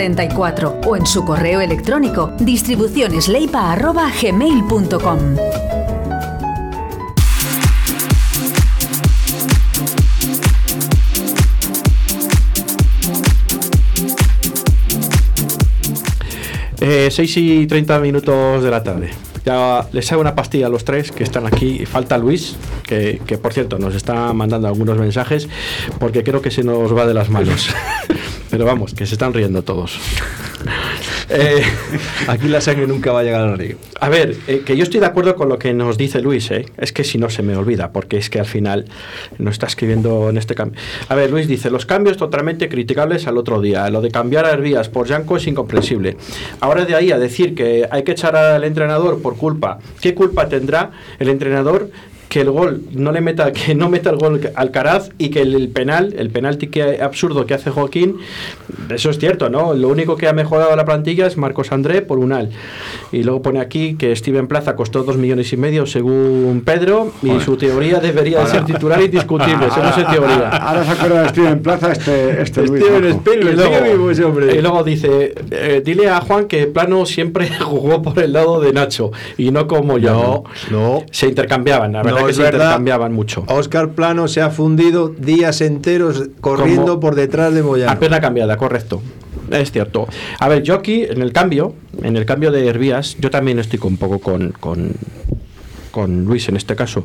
44 o en su correo electrónico distribucionesleipa@gmail.com. Eh, 6 y 30 minutos de la tarde. Ya les hago una pastilla a los tres que están aquí. Falta Luis, que, que, por cierto nos está mandando algunos mensajes porque creo que se nos va de las manos. Pero vamos, que se están riendo todos. Eh, aquí la sangre nunca va a llegar al río. A ver, eh, que yo estoy de acuerdo con lo que nos dice Luis, eh. es que si no se me olvida, porque es que al final nos está escribiendo en este cambio. A ver, Luis dice, los cambios totalmente criticables al otro día. Lo de cambiar a Hervías por Yanko es incomprensible. Ahora de ahí a decir que hay que echar al entrenador por culpa, ¿qué culpa tendrá el entrenador que el gol no le meta que no meta el gol Alcaraz y que el, el, penal el penalti que absurdo que hace Joaquín eso es cierto no lo único que ha mejorado la plantilla es Marcos André por un al y luego pone aquí que Steven Plaza costó dos millones y medio según Pedro y Joder. su teoría debería Ahora. ser titular indiscutible eso no es teoría ahora se acuerda de Steven Plaza este, este Luis Steven Spielberg, y, luego, ese hombre. y luego dice eh, dile a Juan que Plano siempre jugó por el lado de Nacho y no como yo no, no. se intercambiaban la verdad no que se verdad. intercambiaban mucho. Oscar Plano se ha fundido días enteros corriendo Como por detrás de Moyano. A pierna cambiada, correcto. Es cierto. A ver, yo aquí, en el cambio, en el cambio de Hervías, yo también estoy un poco con, con, con Luis en este caso,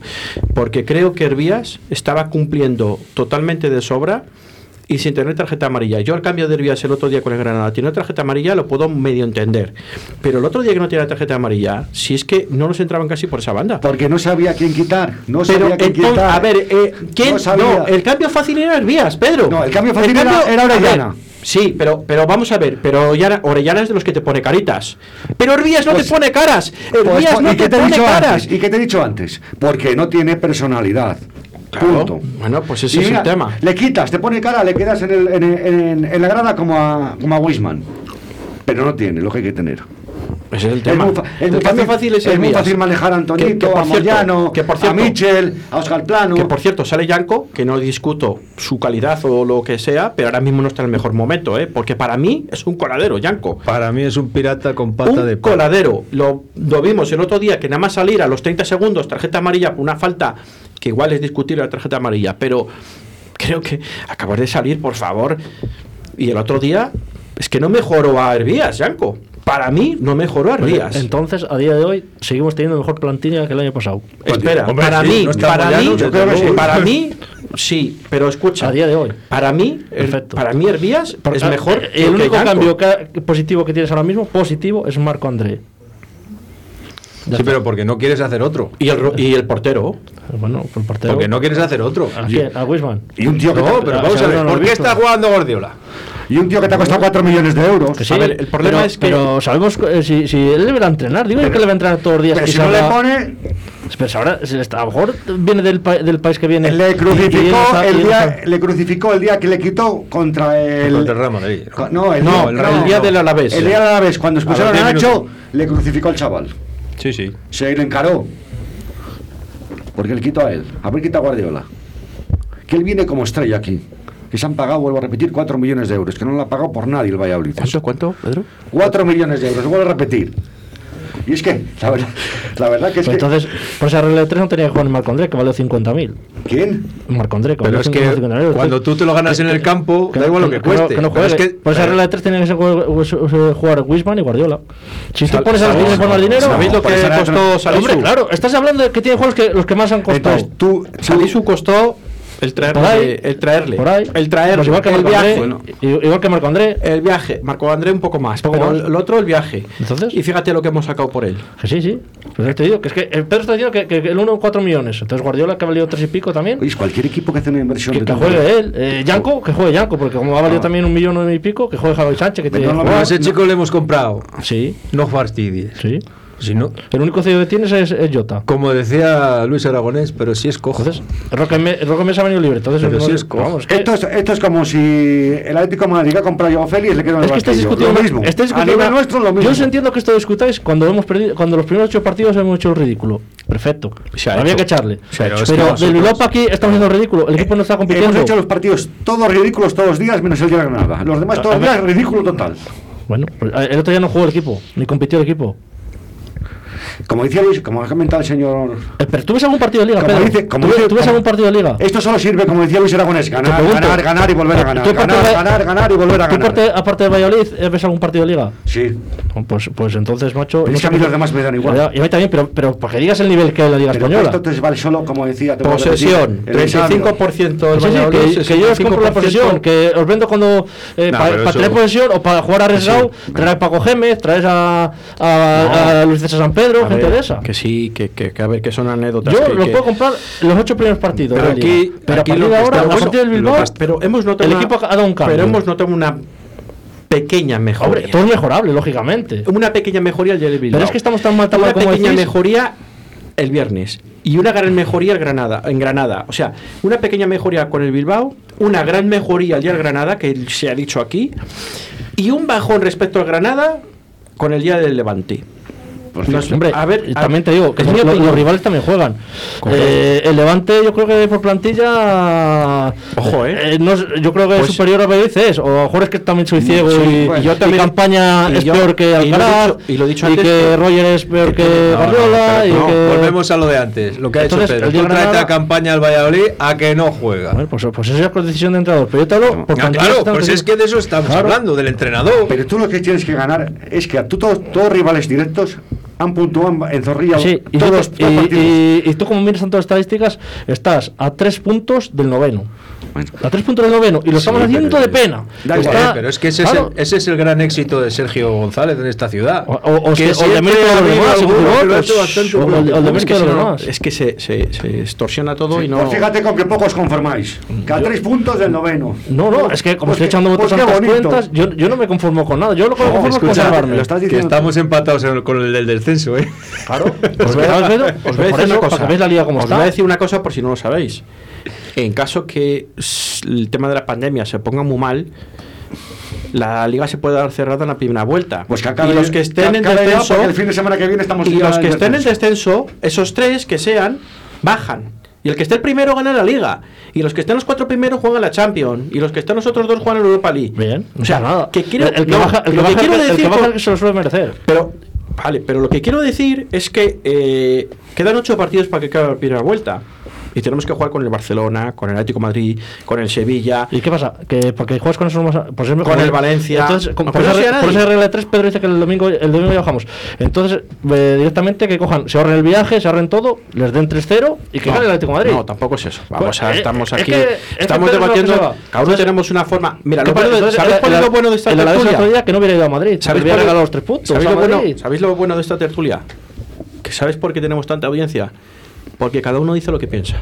porque creo que Hervías estaba cumpliendo totalmente de sobra y sin tener tarjeta amarilla. Yo al cambio de Herbías el otro día con el Granada tiene tarjeta amarilla, lo puedo medio entender. Pero el otro día que no tiene tarjeta amarilla, si es que no nos entraban casi por esa banda. Porque no sabía quién quitar. No Pero sabía quién entonces, quitar. a ver, eh, ¿quién? No No, sabía. el cambio fácil era Herbías, Pedro. No, el cambio fácil era- Orellana. Sí, pero, pero vamos a ver, pero Orellana, Orellana es de los que te pone caritas. Pero Herbías no Pues- te pone caras. Pues, Herbías pues, no ¿Y qué te pone caras. antes? ¿Y qué te he dicho antes? Porque no tiene personalidad. Claro. Punto. Bueno, pues ese Y es mira, el tema. Le quitas, te pone cara, le quedas en, el- en, en- en la grada como a, como a Wisman. Pero no tiene lo que hay que tener. Ese es el Es tema. muy, fa- es muy fácil, fácil es, es muy fácil manejar a Antonito, Que- a cierto- Moyano, que por a cierto- Michel, a Oscar Plano. Que por cierto, sale Yanko, que no discuto su calidad o lo que sea, pero ahora mismo no está en el mejor momento, ¿eh? porque para mí es un coladero, Yanko. Para mí es un pirata con pata un de coladero. Lo, lo vimos el otro día que nada más salir a los 30 segundos, tarjeta amarilla por una falta que igual es discutir la tarjeta amarilla, pero creo que acabas de salir, por favor. Y el otro día es que no mejoró a Herbías, Yanko. Para mí no mejoró a Herbías. Entonces, a día de hoy, seguimos teniendo mejor plantilla que el año pasado. Espera, Hombre, para sí, mí, no para mí, desde yo creo que luego. sí, para mí, sí, pero escucha, A día de hoy. para mí, Perfecto. para mí Herbías es mejor. El único cambio que- positivo que tienes ahora mismo, positivo, es Marco André. Sí, pero porque no quieres hacer otro. y el, ro- y el portero. Bueno, por el portero. Porque no quieres hacer otro. ¿A quién? ¿A Wisman? Y un tío que No, pero vamos a ver. ¿Por qué está jugando Guardiola? y un tío que te ha costado 4 millones de euros. Que sí, A ver, el problema pero- es que- Pero sabemos eh, si, si él deberá entrenar. Digo yo que le va a entrenar todos los días. Pero si no le pone, Pero ahora, a lo mejor viene del, pa- del país que viene. le crucificó, y el día, le crucificó el día que le quitó contra el. Contra el Madrid. Co- No, el, No, día, el día del Alavés. El día del Alavés, cuando expulsaron a 10 Nacho, minutos. le crucificó al chaval. Sí, sí. Se le encaró. Porque le quitó a él. A ver, quita a Guardiola. Que él viene como estrella aquí. Que se han pagado, vuelvo a repetir, 4 millones de euros. Que no lo ha pagado por nadie el Valladolid. ¿Cuánto, cuánto, Pedro? 4 millones de euros, vuelvo a repetir. Y es que, la verdad, la verdad que es Pues que. entonces, por esa regla de tres no tenía que jugar Marco André, que valió 50.000. ¿Quién? Marco André, que Pero es que 50.000 euros. cuando tú te lo ganas en el campo, da igual lo que cueste. Que no Pero juegue. es que- por esa pero- regla de tres tenía que jugar, Wisman y Guardiola. Si tú pones a los que ¿sabéis- tienen más dinero. ¿Sabéis lo por que regla- costó Salisu? Hombre, claro, estás hablando de que tiene juegos que los que más han costado. Entonces, tú. Salisu costó el traerle, Por ahí. el traerle, Por ahí. el traerle, Pues igual que el Marco viaje, André, bueno, igual que Marco André. el viaje, Marco André un poco más, Poco pero más. el otro el viaje. Entonces. Y fíjate lo que hemos sacado por él. Que sí, sí. Pues te digo, que es que el Pedro está diciendo que, el uno 4 millones. Entonces Guardiola, que ha valido 3 y pico también. Oye, cualquier equipo que hace una inversión Que, de que tanto- juegue él. Eh, Yanko, que juegue Yanko, porque como ha valido Ah. también un millón y pico, que juegue Javi Sánchez, que tiene no, que no, Pero a jugar. ese chico le hemos comprado. Sí, No fastidies. sí. Si no, El único cedido que tienes es, es Jota. como decía Luis Aragonés, pero si es cojo. Entonces, Roque, Me- Roque Mesa ha venido libre. Entonces, Pero no- si es cojo. vamos, Esto es, esto es como si el Atlético de Madrid ha comprado a Joao Félix y le queda en el es que discutiendo Lo mismo. a discutiendo- nivel nuestro, lo mismo. Yo os entiendo que esto discutáis cuando hemos perdido, cuando los primeros ocho partidos hemos hecho el ridículo. Perfecto. Había hecho. que echarle. Pero hecho. es que del para aquí estamos haciendo el ridículo. El equipo no está compitiendo. Hemos hecho los partidos todos ridículos todos los días, menos el día de Granada. Los demás todos los días ridículo total. Bueno, pues, eh, el otro día no jugó el equipo, ni compitió el equipo. Como decía Luis, como ha comentado el señor. Eh, Pero tú ves algún partido de liga, Como Pedro. dice- como ¿Tú, ves- dice- tú ves como- algún partido de liga? Esto solo sirve, como decía Luis Aragonés, ganar, ganar, ganar y volver a ganar. ¿Tú Ganar, de- ganar, ganar y volver a ¿Tú ganar. aparte, aparte de Valladolid eh, ves algún partido de liga? Sí. Pues, pues entonces, macho. Pero es que a mí los demás me dan igual. Y a mí también, pero, pero para que digas el nivel que hay en la Liga Pero Española. esto te vale solo, como decía. te a Posesión, examen. 35% del Sí, sí, Valladolid, que, que yo os compro la 65%. posesión, que os vendo cuando eh, para pero eso- tener posesión o para jugar arriesgado, traer a Paco Gémez, traes a, a, a Luis César San Pedro, A ver. Que sí, que, que, que a ver, que son anécdotas. Yo que- los puedo comprar los ocho primeros partidos. Pero aquí- pero aquí a partir de ahora, a partir del Bilbao, Pero hemos notado el una- equipo ha dado un cambio. Pero hemos notado una pequeña mejoría. Hombre, todo es mejorable, lógicamente. una pequeña mejoría el día del Bilbao. Pero es que estamos tan mal, tan una como pequeña decís. mejoría el viernes y una gran mejoría el Granada, en Granada. O sea, una pequeña mejoría con el Bilbao, una gran mejoría el día del Granada, que se ha dicho aquí, y un bajón respecto al Granada con el día del Levante. Hombre, a ver, a- también te digo que es los, rivales también juegan. Eh, el Levante, yo creo que por plantilla. Ojo, ¿eh? no es- yo creo que es Pues- superior a Valladolid es. O a lo mejor es que también soy ciego Sí, y, yo también. campaña y es yo- peor que y lo he Alcaraz. dicho- y lo he dicho y antes que que- Roger es peor que No, no, Guardiola. pero y no, que- Volvemos a lo de antes, lo que ha hecho Pedro. el Granada- traes a campaña al Valladolid a que no juega. Bueno, pues, pues esa es decisión de entrenador. Pero yo te hablo por Ah, plantilla claro, pues es que de eso estamos hablando, del entrenador. Pero tú lo que tienes que ganar es que a tú todos, todos rivales directos han puntuado en Zorrilla Sí, y, todos y- y- y tú como miras tanto las estadísticas, estás a tres puntos del noveno. A tres puntos del noveno. Y lo estamos Sí, haciendo pero- de pena. Da igual, Está- pero es que ese, claro, es el, ese es el gran éxito de Sergio González en esta ciudad. o- o Que o que bueno. es que, mérito de si los no, demás. es que se, se, se extorsiona todo y no. Pues fíjate con qué poco os conformáis. Que a tres puntos del noveno. No, no, es que como Pues estoy echando pues bonito. cuentas, yo, yo no me conformo con nada. Yo lo que Oh, conformo es escucha, conservarme. lo estás que estamos empatados en el- con el del descenso, ¿eh? Claro. Os voy a decir una cosa. que veáis la liga como os está. voy a decir una cosa por si no lo sabéis. En caso que s- el tema de la pandemia se ponga muy mal, la liga se puede dar cerrada en la primera vuelta. Pues que acabe, y los que estén que en descenso, el fin de semana que viene estamos y los que estén en descenso. esos tres que sean, bajan. Y el que esté el primero gana la liga. Y los que estén los cuatro primeros juegan la Champions. Y los que estén los otros dos juegan la Europa League. Bien, O sea, nada. que quiero, el, el que no, baja, el que lo que baja- quiero el que decir baja por- el que se lo suele merecer. pero, vale, pero lo que quiero decir es que eh, quedan ocho partidos para que acabe la primera vuelta. Y tenemos que jugar con el Barcelona, con el Atlético de Madrid, con el Sevilla. ¿Y qué pasa? Que porque juegas con eso no vas a- pues es mejor. Con el Valencia. Entonces, con- No, por, esa, no re- por esa regla de tres, Pedro dice que el domingo, el domingo ya bajamos. Entonces, eh, directamente que cojan, se ahorren el viaje, se ahorren todo, les den 3-0 y que No, gane el Atlético de Madrid. No, tampoco es eso. Vamos Pues, a, eh, estamos es aquí. es que estamos es que debatiendo. va. Cada uno Entonces- tenemos una forma. Mira, ¿Qué lo bueno de-? ¿sabéis cuál es lo bueno de esta tertulia? que no hubiera ido a Madrid. ¿Sabéis los tres puntos. ¿Sabéis lo, bueno, Madrid. ¿Sabéis lo bueno de esta tertulia? ¿Sabéis por qué tenemos tanta audiencia? Porque cada uno dice lo que piensa.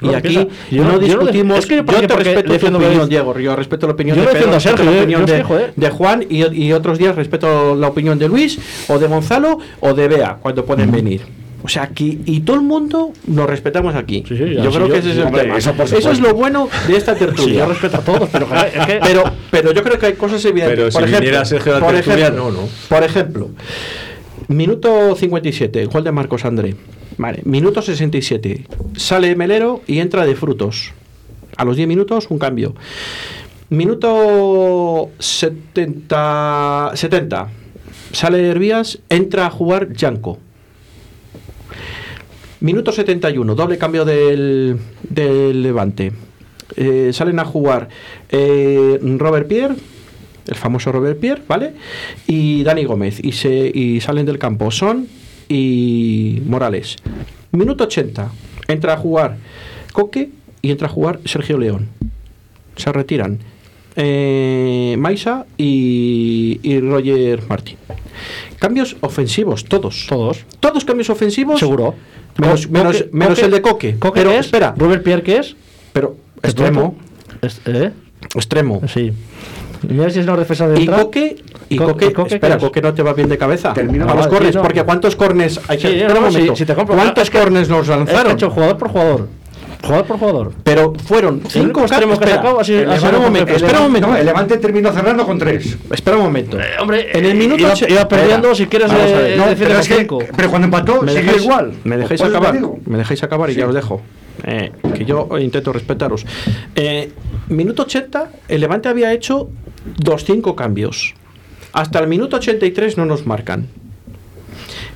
Y aquí piensa- yo no yo discutimos. def- es que yo te respeto tu opinión, Diego. Yo respeto la opinión Yo de Pedro, Sergio, la opinión yo de, de Juan y, y otros días respeto la opinión de Luis o de Gonzalo o de Bea cuando pueden venir. O sea, aquí y todo el mundo nos respetamos aquí. sí, yo creo yo- que ese es el hombre, tema. eso es lo bueno de esta tertulia. Yo respeto a todos, pero es que- pero, pero yo creo que hay cosas evidentes. Pero por si ejemplo, Sergio la por tertulia, ejemplo, no, no. Por ejemplo, minuto 57, gol de Marcos André. Vale, minuto 67, sale Melero y entra de frutos. A los 10 minutos, un cambio. Minuto 70, 70 sale Hervías, entra a jugar Yanko. Minuto 71, doble cambio del, del Levante. Eh, salen a jugar eh, Robert Pierre, el famoso Robert Pierre, ¿vale? Y Dani Gómez. Y, se, y salen del campo Son y Morales. Minuto 80, entra a jugar Coque y entra a jugar Sergio León. Se retiran eh, Maisa y, y Roger Martín. Cambios ofensivos, todos. Todos. Todos cambios ofensivos. Seguro. Menos, menos- Coque- menos Coque- el de Coque. Coque pero es, espera, Robert Pierre, ¿qué es? pero extremo. Es- ¿Eh? Extremo. Sí. Mira si es una defensa de Y entrada. Coque, y Co- Coque, ¿y Coque espera? Coque no te va bien de cabeza. Corners, sí, no. porque ¿cuántos corners hay que Sí, espera un no, momento. si te compro- ¿Cuántos es que- corners nos Es que he lanzaron? hecho jugador por jugador. Jugador por jugador. Pero fueron cinco extremo cambios. que Espera, el- un momento, espera un momento. No, el Levante terminó cerrando con tres. Espera un momento. hombre, en el minuto iba- perdiendo, si quieres, vamos eh. No, defiende pero, con es que- cinco. pero cuando empató, ¿Me dejáis, igual. ¿Me dejáis acabar? ¿Me dejáis acabar y ya os dejo? Eh, que yo intento respetaros. Eh, minuto 80, el Levante había hecho 2-5 cambios. Hasta el minuto 83 no nos marcan.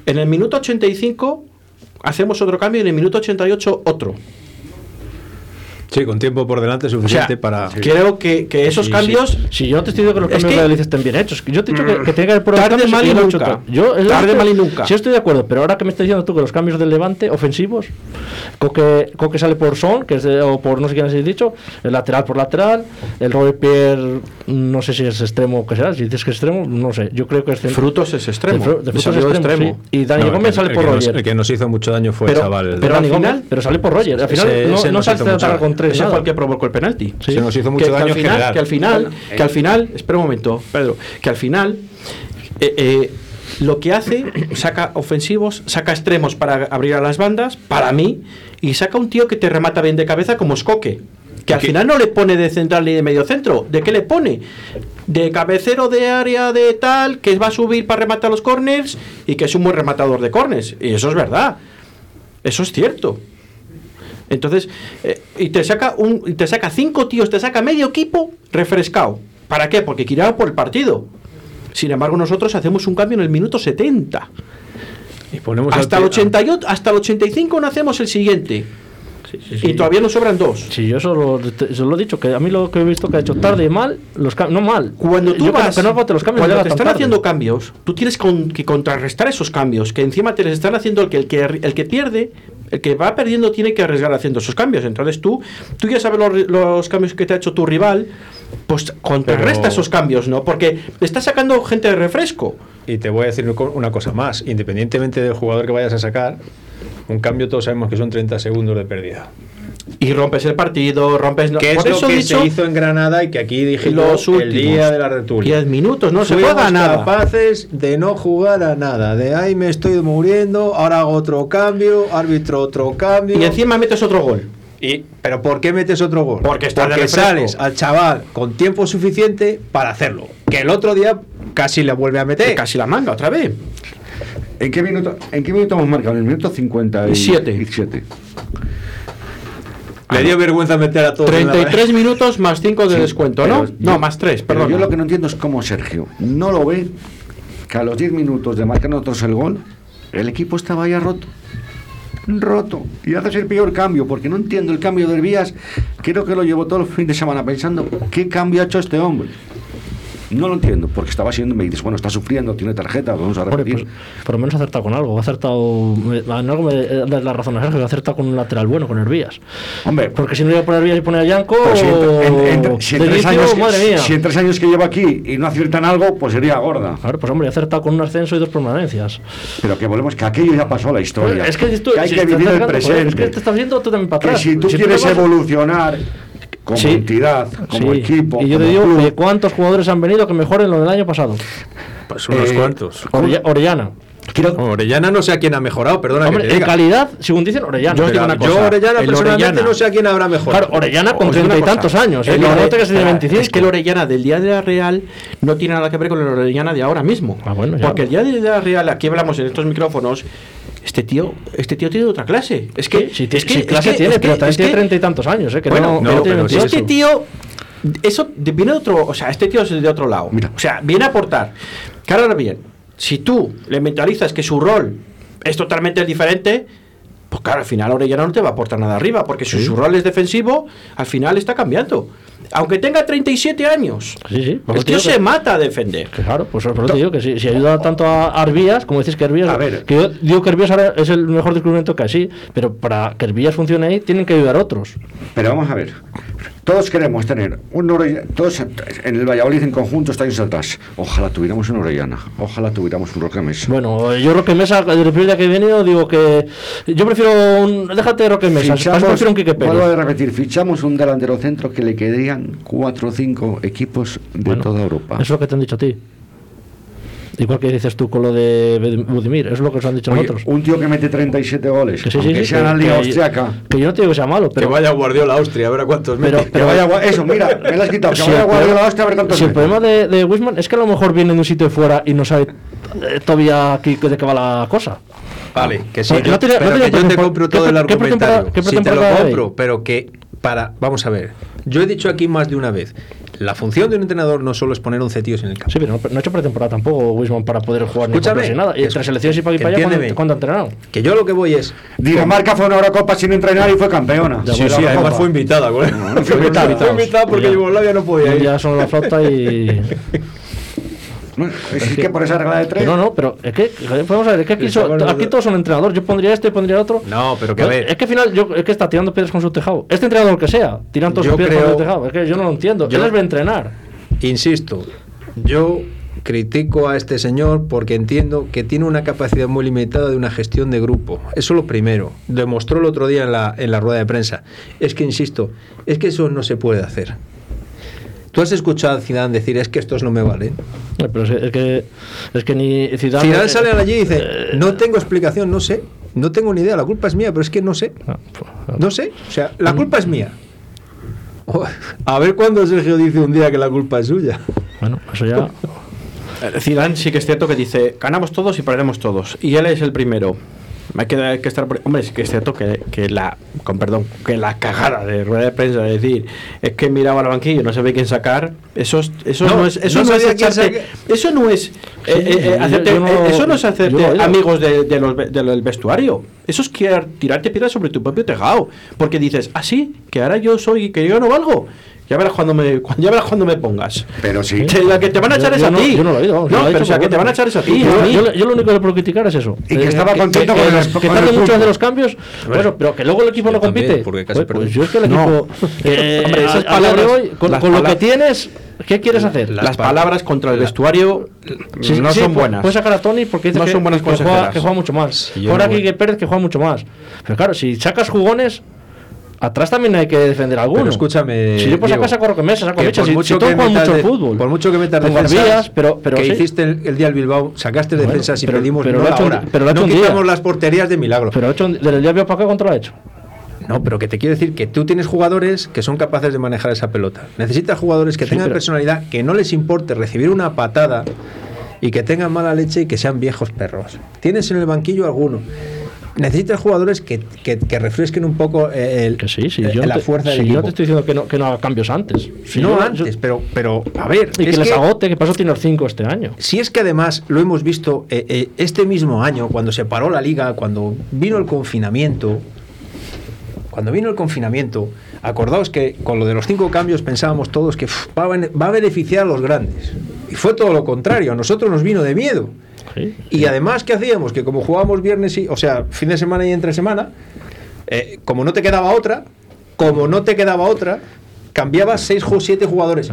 En el minuto 85 hacemos otro cambio y en el minuto 88 otro. Sí, con tiempo por delante suficiente para. Creo que, que esos cambios. Sí. Si yo te estoy diciendo que los es cambios que... estén bien hechos, yo te he dicho que, mm. que tiene que haber por Tarde, mal y nunca. Yo, Tarde, mal y nunca. Sí, estoy de acuerdo, pero ahora que me estás diciendo tú que los cambios del Levante ofensivos, Coque, Coque sale por Son, que es de, o por no sé quién has dicho, el lateral por lateral, el Robert Pierre, no sé si es extremo o qué será, si dices que es extremo, no sé. Yo creo que es. Frutos es extremo. De, de frutos es extremo. Y Dani no, Gómez sale por Roger. El que nos hizo mucho daño fue pero, chaval. Pero, Dani Gómez, sale por Roger. Al final no, no, no, salta a contra ese fue que provocó el penalti. Se nos hizo mucho que, daño al final. Que al final, bueno, que eh, final, espera un momento, Pedro, que al final eh, eh, lo que hace, saca ofensivos, saca extremos para abrir a las bandas, para mí, y saca un tío que te remata bien de cabeza como Escoque. Que al final no le pone de central ni de medio centro. ¿De qué le pone? De cabecero de área de tal, que va a subir para rematar los corners y que es un buen rematador de corners. Y eso es verdad. Eso es cierto. Entonces, eh, y te saca un, y te saca cinco tíos, te saca medio equipo refrescado. ¿Para qué? Porque quiere por el partido. Sin embargo, nosotros hacemos un cambio en el minuto 70. Y ponemos al Hasta el, pie- 88, hasta el 85 no hacemos el siguiente. Y todavía nos sobran dos. Sí, yo eso lo, te- se lo he dicho, que a mí lo que he visto que ha hecho tarde y mal, los no mal. Cuando tú Yo vas, que no los cambios, cuando te están tarde. haciendo cambios, tú tienes con- que contrarrestar esos cambios, que encima te les están haciendo el que el que, el que pierde, el que va perdiendo tiene que arriesgar haciendo esos cambios. Entonces tú, tú ya sabes los, los cambios que te ha hecho tu rival, pues contrarresta Pero- esos cambios, ¿no? Porque está sacando gente de refresco. Y te voy a decir una cosa más, independientemente del jugador que vayas a sacar, un cambio todos sabemos que son 30 segundos de pérdida. Y rompes el partido, rompes... Que es por lo eso que dicho se hizo en Granada y que aquí dije los el día de la tertulia. 10 minutos, no se Fuimos juega nada. capaces de no jugar a nada, de ahí me estoy muriendo, ahora hago otro cambio, árbitro otro cambio. Y encima metes otro gol. Y, ¿Pero por qué metes otro gol? Porque está Porque sales al chaval con tiempo suficiente para hacerlo. Que el otro día casi le vuelve a meter. Casi la manga otra vez. ¿En qué minuto, en qué minuto hemos marcado? En el minuto 57. Le dio vergüenza meter a todos. en la- 33 minutos más 5 de Sí, descuento, ¿no? yo- no, más 3, Pero perdón. yo lo que no entiendo es cómo Sergio no lo ve que a los 10 minutos de marcar nosotros el gol, el equipo estaba ya roto. Roto. Y haces el peor cambio, porque no entiendo el cambio de Vías. Creo que lo llevo todo el fin de semana pensando, ¿qué cambio ha hecho este hombre? No lo entiendo, porque estaba siendo, me dices, bueno, está sufriendo, tiene tarjeta, vamos a repetir. pues, por lo menos ha acertado con algo. Ha acertado. En algo me eh, das la razón a Sergio, que ha acertado con un lateral bueno, con Hervías. Hombre, Porque si no iba a poner Hervías y pone a Yanko. Si en, tres años, que- llevo aquí y no aciertan algo, pues sería gorda. Claro, pues hombre, ha acertado con un ascenso y dos permanencias. Pero que volvemos, que aquello ya pasó a la historia. Joder, es que, tú, que hay si que vivir el joder, presente. Es que te estás viendo tú también para que atrás. si tú quieres vas- evolucionar como Sí. entidad, como Sí. equipo, Y yo te digo club, que cuántos jugadores han venido que mejoren lo del año pasado. Pues unos Eh, cuantos. Orella- Orellana. Orellana no sé a quién ha mejorado, perdona Hombre, que te en diga. calidad, según dicen, Orellana. Yo digo yo Orellana el personalmente Orellana- no sé a quién habrá mejorado. Claro, Orellana con treinta y tantos años. ¿eh? el Ore- no te que se tiene espera, 25. Es que el Orellana del día de la Real no tiene nada que ver con el Orellana de ahora mismo. Ah, bueno, ya. Porque el día de la Real, aquí hablamos en estos micrófonos, este tío, este tío tiene otra clase. Es que, Sí, es que sí, clase es que- tiene, es que- pero también tiene treinta y tantos años. ¿eh? Que bueno, no, que no, no tiene pero sí, 28. este tío, eso viene de otro, o sea, este tío es de otro lado. Mira. O sea, viene a aportar. Que ahora bien, si tú le mentalizas que su rol es totalmente diferente, pues claro, al final Orellana no te va a aportar nada arriba, porque si su rol es defensivo, al final está cambiando. Aunque tenga 37 años, Sí, sí. el tío se que- mata a defender. que Claro, pues por eso te digo que si, si ayuda tanto a Arbías, como decís que Arbías, A ver. que yo digo que Arbías ahora es el mejor descubrimiento que hay, sí, pero para que Arbías funcione ahí tienen que ayudar otros. Pero vamos a ver. Todos queremos tener un Orellana, todos en el Valladolid en conjunto estáis atrás. Ojalá tuviéramos un Orellana, ojalá tuviéramos un Roque Mesa. Bueno, yo Roque Mesa, desde el primer día que he venido, digo que yo prefiero un. Déjate de Roque Mesa, Fichamos- un Quique vuelvo a repetir, fichamos un delantero centro que le quedarían cuatro o cinco equipos de Bueno, toda Europa. Eso es lo que te han dicho a ti. Igual que dices tú con lo de Bud- Budimir, eso es lo que os han dicho Oye, nosotros. un tío que mete 37 goles, Que sí, sí, aunque sí, sea en la que- Liga que- Austriaca. Que yo no te digo que sea malo, pero. que vaya Guardiola Austria, a ver a cuántos Pero- mete. Que vaya, eso, mira, me lo has quitado. Que Si vaya el Guardiola Austria a ver cuántos si el problema de, de Wisman es que a lo mejor viene de un sitio de fuera y no sabe eh, todavía aquí de qué va la cosa. Vale, que sí, Porque yo, no tiene- no pero que yo te compro ¿qué todo el qué argumentario. qué Sí, te lo compro, pero que para, vamos a ver, yo he dicho aquí más de una vez, la función de un entrenador no solo es poner 11 tíos en el campo. Sí, pero no, no ha hecho pretemporada tampoco Wisman para poder jugar ni Escúchame, comprarse nada. Y entre selecciones y para aquí para allá. ¿cuándo, cuándo ha entrenado? Que yo lo que voy es Dinamarca fue a una Eurocopa sin entrenar y fue campeona. Ya Sí, sí, la además fue invitada, güey. no, fue fue invitada, fue invitada porque. Yugoslavia no podía ir. Ya son la flota y. No, Es que por esa regla de tres. No, no, pero es que, vamos a ver, es que aquí, so- todos son entrenadores. Yo pondría este, pondría otro. No, pero que a ver. Es que al final, yo, es que está tirando piedras con su tejado. Este entrenador que sea, tirando todos sus piedras con su tejado. Es que yo no lo entiendo. yo- Él les ve entrenar. Insisto, yo critico a este señor porque entiendo que tiene una capacidad muy limitada de una gestión de grupo. Eso lo primero. Demostró el otro día en la, en la rueda de prensa. Es que, insisto, es que eso no se puede hacer. Tú has escuchado a Zidane decir, es que estos no me valen. Eh, Pero es, que, es que ni Zidane. Zidane eh, sale allí y dice, eh, no tengo explicación, no sé. No tengo ni idea, la culpa es mía, pero es que no sé. ah, pues, No sé, o sea, la culpa es mía. A ver cuándo Sergio dice un día que la culpa es suya. Bueno, eso ya. Zidane sí que es cierto que dice, ganamos todos y perdemos todos. Y él es el primero. Hay que, hay que estar hombre, sí que es cierto que, que la con perdón, que la cagada de rueda de prensa de decir es que miraba al banquillo, no sabe quién sacar, eso es- eso no, No, es eso no no, es sabía echarte- eso no es eh, eh, eh, yo- hacerte- yo eh, eso no es yo hacerte oído. amigos de, de los de del vestuario. Eso es que tirarte piedras sobre tu propio tejado, porque dices, "Ah, sí, que ahora yo soy que yo no valgo." Ya verás cuando me ya verás cuando me pongas. Pero sí. Que la que te van a Yo- echar es yo a no- ti. yo no lo he oído, yo No, pero o sea, que te van a echar es a ti. Yo, yo- yo lo único que le puedo criticar es eso. Y que estaba contento que, con que- el- que tarde el mucho en fútbol. hacer los cambios. Bueno, pero que luego el equipo Yo no también, compite. porque casi Pues, pues yo es que el No. equipo. eh, Hombre, esas día de palabras- hoy, con, lo que tienes, ¿qué quieres hacer? Las Las pa- palabras contra el vestuario Sí, no sí, son buenas. Puedes sacar a Tony porque dice No que, son buenas que juega, que juega mucho más. yo Fuera no Quique Pérez que juega mucho más. Pero claro, si sacas jugones, atrás también hay que defender alguno. Pero escúchame. Si yo por Diego, saco Roquemesa, saco que Mecha, por si, mucho si todos que metas mucho al de- fútbol. Por mucho que metas defensas pero, pero que sí. hiciste el, el día del Bilbao, sacaste Bueno, defensas y pero- pedimos pero no lo la hora. pero lo no quitamos las porterías de milagro. Pero ha hecho, un- desde el día para acá, ¿cuánto lo ha hecho? No, pero que te quiero decir que tú tienes jugadores que son capaces de manejar esa pelota. Necesitas jugadores que Sí, tengan pero- personalidad, que no les importe recibir una patada y que tengan mala leche y que sean viejos perros. Tienes en el banquillo alguno. Necesitas jugadores que, que- que refresquen un poco eh, el, Que sí, sí. eh, Yo, la te, fuerza del si equipo. no te estoy diciendo que no, que no haga cambios antes. Si no yo- antes, yo- pero, pero a ver. y que es les que- agote, que pasó tiene 5 este año. Si es que además lo hemos visto eh, eh, este mismo año, cuando se paró la liga, cuando vino el confinamiento, cuando vino el confinamiento, acordaos que con lo de los cinco cambios pensábamos todos que va, a va a beneficiar a los grandes. Y fue todo lo contrario, a nosotros nos vino de miedo. Sí. Y además, ¿qué hacíamos? Que como jugábamos viernes y, o sea, fin de semana y entre semana, eh, como no te quedaba otra, como no te quedaba otra, cambiabas seis o siete jugadores.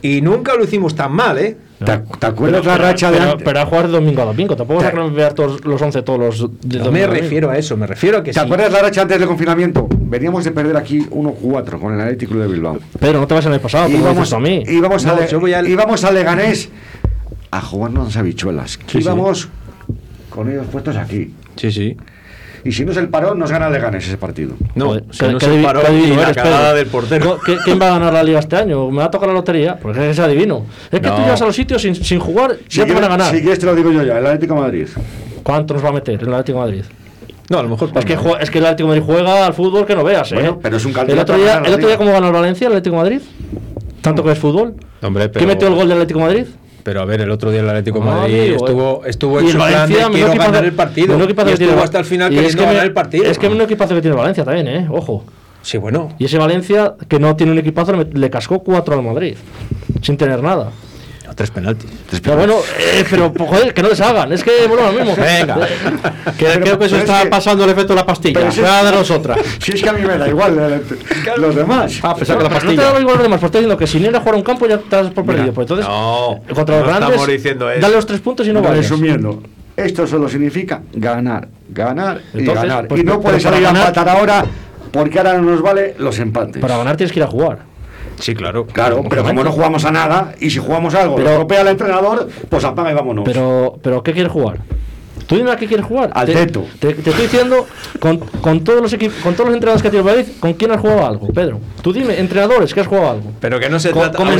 Y nunca lo hicimos tan mal, ¿eh? ¿Te, te acuerdas la Pero- racha de pero, antes? pero a jugar de domingo a domingo. Tampoco vas a ver todos los 11 todos los de No me a refiero a eso, me refiero a que ¿Te sí. acuerdas la racha antes del confinamiento? Veníamos de perder aquí 1-4 con el Atlético de Bilbao. Pero no te vas en el pasado, íbamos, a mí. íbamos, a No, Le- yo voy al- íbamos a Leganés a jugarnos las habichuelas. Sí, íbamos con ellos puestos aquí. Sí, sí. Y si no es el parón, nos gana Leganés ese partido. No, ¿qué- no qué se adivi- paró qué adivino ni la cagada del portero. ¿Qué- ¿Quién va a ganar la liga este año? ¿Me va a tocar la lotería? Porque es adivino. Es que No. tú llegas a los sitios sin, sin jugar, Si ya te van a ganar. si quieres te lo digo yo ya, el Atlético de Madrid. ¿Cuánto nos va a meter el Atlético de Madrid? No, a lo mejor Es que, es que el Atlético de Madrid juega al fútbol que no veas, ¿eh? Bueno, pero es un el otro día, el otro día. ¿cómo ganó el Valencia, el Atlético de Madrid? ¿Tanto que es fútbol? Hombre, pero, ¿Quién metió el gol del Atlético de Madrid? Pero a ver, el otro día el Atlético de Ah, Madrid amigo, estuvo, estuvo Y en su plan de quiero ganar el partido. menudo equipazo Y tiene estuvo el- hasta el final y es queriendo que me- ganar el partido. Es que menudo equipazo que tiene Valencia también, ¿eh? Ojo. Sí, bueno. Y ese Valencia, que no tiene un equipazo, le, cascó 4 al Madrid. Sin tener nada. No, tres penaltis. Pero bueno, eh, pero pues, joder, que no les hagan. Es que bueno, lo mismo. Venga. Que Pero- creo que eso está que- pasando el efecto de la pastilla. pero si Voy es- a daros otra. Si es que a mí me da igual eh, los demás. Ah, pensaba que la Pero no te pastilla. da igual los demás, porque estoy diciendo que si no ir a jugar a un campo ya te das por perdido. Pues entonces, No, contra los no grandes, estamos diciendo eso. dale los tres puntos y no vayas. Resumiendo, esto solo significa ganar, ganar y Entonces, ganar. pues, y no puedes salir a empatar ahora porque ahora no nos vale los empates. Para ganar tienes que ir a jugar. Sí, claro. Claro, pero como no jugamos a nada y si jugamos algo, Pero- lo estropea el entrenador, pues apaga y vámonos. Pero, pero ¿qué quieres jugar? Tú dime a qué quieres jugar. Al te, teto. Te, te estoy diciendo, con, con todos los con todos los entrenadores que tiene el Madrid, ¿con quién has jugado algo, Pedro? Tú dime, entrenadores, ¿qué has jugado algo? Pero que no se Con, trata. con a con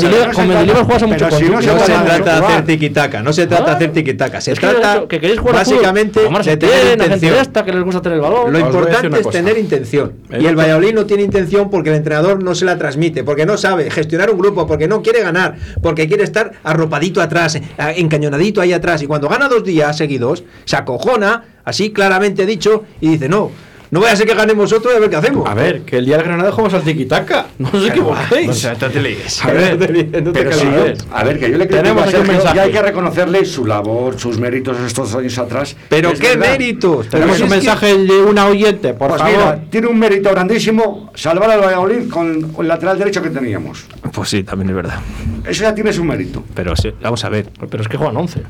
Mendilibar juegas a mucho si con- no se no se trata de hacer tiquitaca, no se trata de Ah, hacer tiquitaca, se es que trata que queréis jugar a básicamente Tomás de tener a intención. esta que les gusta tener el balón. Lo a importante es tener intención. Y el Valladolid no tiene intención porque el entrenador no se la transmite, porque no sabe gestionar un grupo, porque no quiere ganar, porque quiere estar arropadito atrás, encañonadito ahí atrás. Y cuando gana dos días seguidos, se acojona, así claramente dicho, y dice, no, no vaya a ser que ganemos otro y a ver qué hacemos. A ver, que el día del Granada jugamos al tiquitaca. No os equivoquéis. O sea, no te líes. A ver, no te Pero si calibres. yo- a ver, que yo le Tenemos aquí un Sergio mensaje. y hay que reconocerle su labor, sus méritos estos años atrás. Pero qué verdad. méritos. Tenemos un que- mensaje de una oyente, por Pues favor. mira, tiene un mérito grandísimo salvar al Valladolid con el lateral derecho que teníamos. Pues sí, también es verdad. Eso ya tiene su mérito. Pero sí, vamos a ver. Pero es que juegan 11.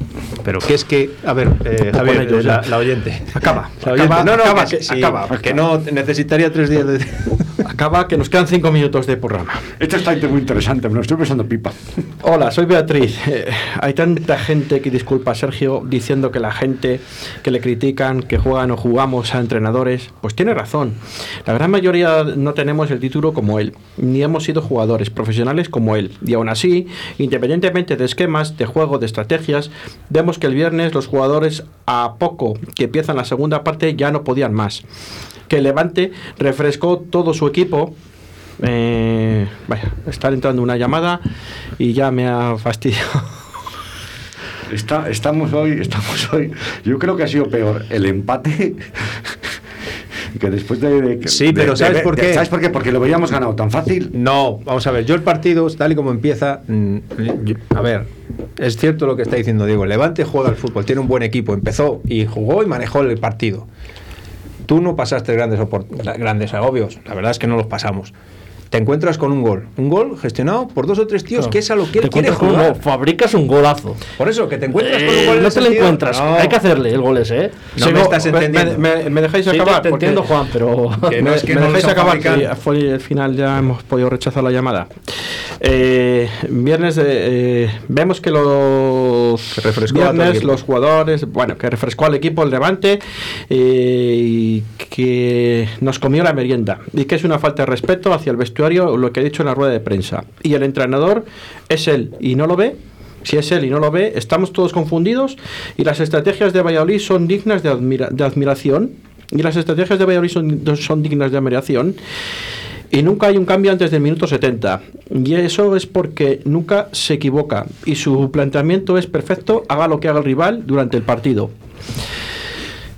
Pero qué es que, a ver, eh, Javier, ellos la, oyente. Acaba, La oyente. acaba, no, no, acaba, que, que- sí, acaba. Que no necesitaría tres días de. Acaba que nos quedan cinco minutos de programa. Esto está muy interesante, me lo estoy pensando pipa. Hola, soy Beatriz. Eh, hay tanta gente que disculpa a Sergio diciendo que la gente que le critican, que juegan o jugamos a entrenadores, pues tiene razón. La gran mayoría no tenemos el título como él, ni hemos sido jugadores profesionales como él. Y aún así, independientemente de esquemas, de juego, de estrategias, vemos que el viernes los jugadores a poco que empiezan la segunda parte ya no podían más. Que Levante refrescó todo su equipo eh, vaya, está entrando una llamada y ya me ha fastidiado. Está, estamos hoy, estamos hoy. Yo creo que ha sido peor el empate que después de. de- Sí, pero ¿sabes de- por de- qué? ¿Sabes por qué? Porque lo veíamos ganado tan fácil. No, vamos a ver, yo el partido, tal y como empieza, mm, yo- a ver, es cierto lo que está diciendo Diego, Levante juega al fútbol, tiene un buen equipo, empezó y jugó y manejó el partido. Tú no pasaste grandes, grandes agobios, la verdad es que no los pasamos. Te encuentras con un gol, un gol gestionado por dos o tres tíos Claro. que es a lo que él Te quiere con jugar. fabricas un golazo. Por eso, que te encuentras con un Eh, gol no te lo encuentras. no. Hay que hacerle el gol ese, ¿eh? No me estás entendiendo. Me, me- me dejáis Sí, acabar. te entiendo, Juan, pero. Que no es que me no dejáis acabar, que fue el final ya hemos podido rechazar la llamada. Eh, viernes de, eh, vemos que los refrescó todo el viernes los jugadores, bueno, que refrescó al equipo el Levante eh, y que nos comió la merienda y que es una falta de respeto hacia el vestuario, lo que he dicho en la rueda de prensa. Y el entrenador es él y no lo ve. Si es él y no lo ve, estamos todos confundidos y las estrategias de Valladolid son dignas de, admira- de admiración. Y las estrategias de Valladolid son dignas de admiración. Y nunca hay un cambio antes del minuto 70. Y eso es porque nunca se equivoca. Y su planteamiento es perfecto, haga lo que haga el rival durante el partido.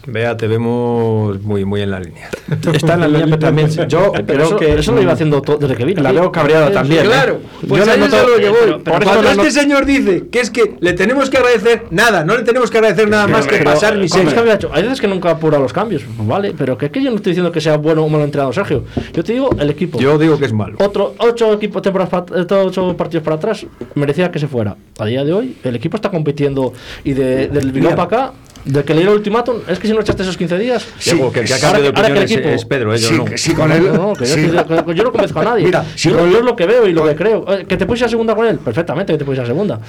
Vea, te vemos muy, muy en la línea. Está en la línea, pero también yo Pero creo eso, que eso lo iba haciendo desde que vino. La veo cabreada Eh, también. Claro, ¿eh? pues Yo a noto- lo pero- por eso Cuando este señor dice que es que le tenemos que agradecer nada, no le tenemos que agradecer nada más que Pero, pasar ¿cómo es miseria. que hecho? Hay veces que nunca apura los cambios, vale, pero que, que yo no estoy diciendo que sea bueno o malo entrenado Sergio. Yo te digo el equipo. Yo digo que es malo. Otro, ocho, equipos, temporadas para- eh, ocho partidos para atrás merecía que se fuera. A día de hoy, el equipo está compitiendo y de, del Bilbao para acá, de que le dieron el ultimátum, es que si no echaste esos 15 días. Diego, que el que ahora de ahora que el opinión es- es Pedro, ellos Sí, no. sí, con él. No, no, que yo, sí. que yo no convenzco a nadie. Mira, si yo, con- yo es lo que veo y lo que creo. Eh, Que te ir a segunda con él, perfectamente que te ir a segunda.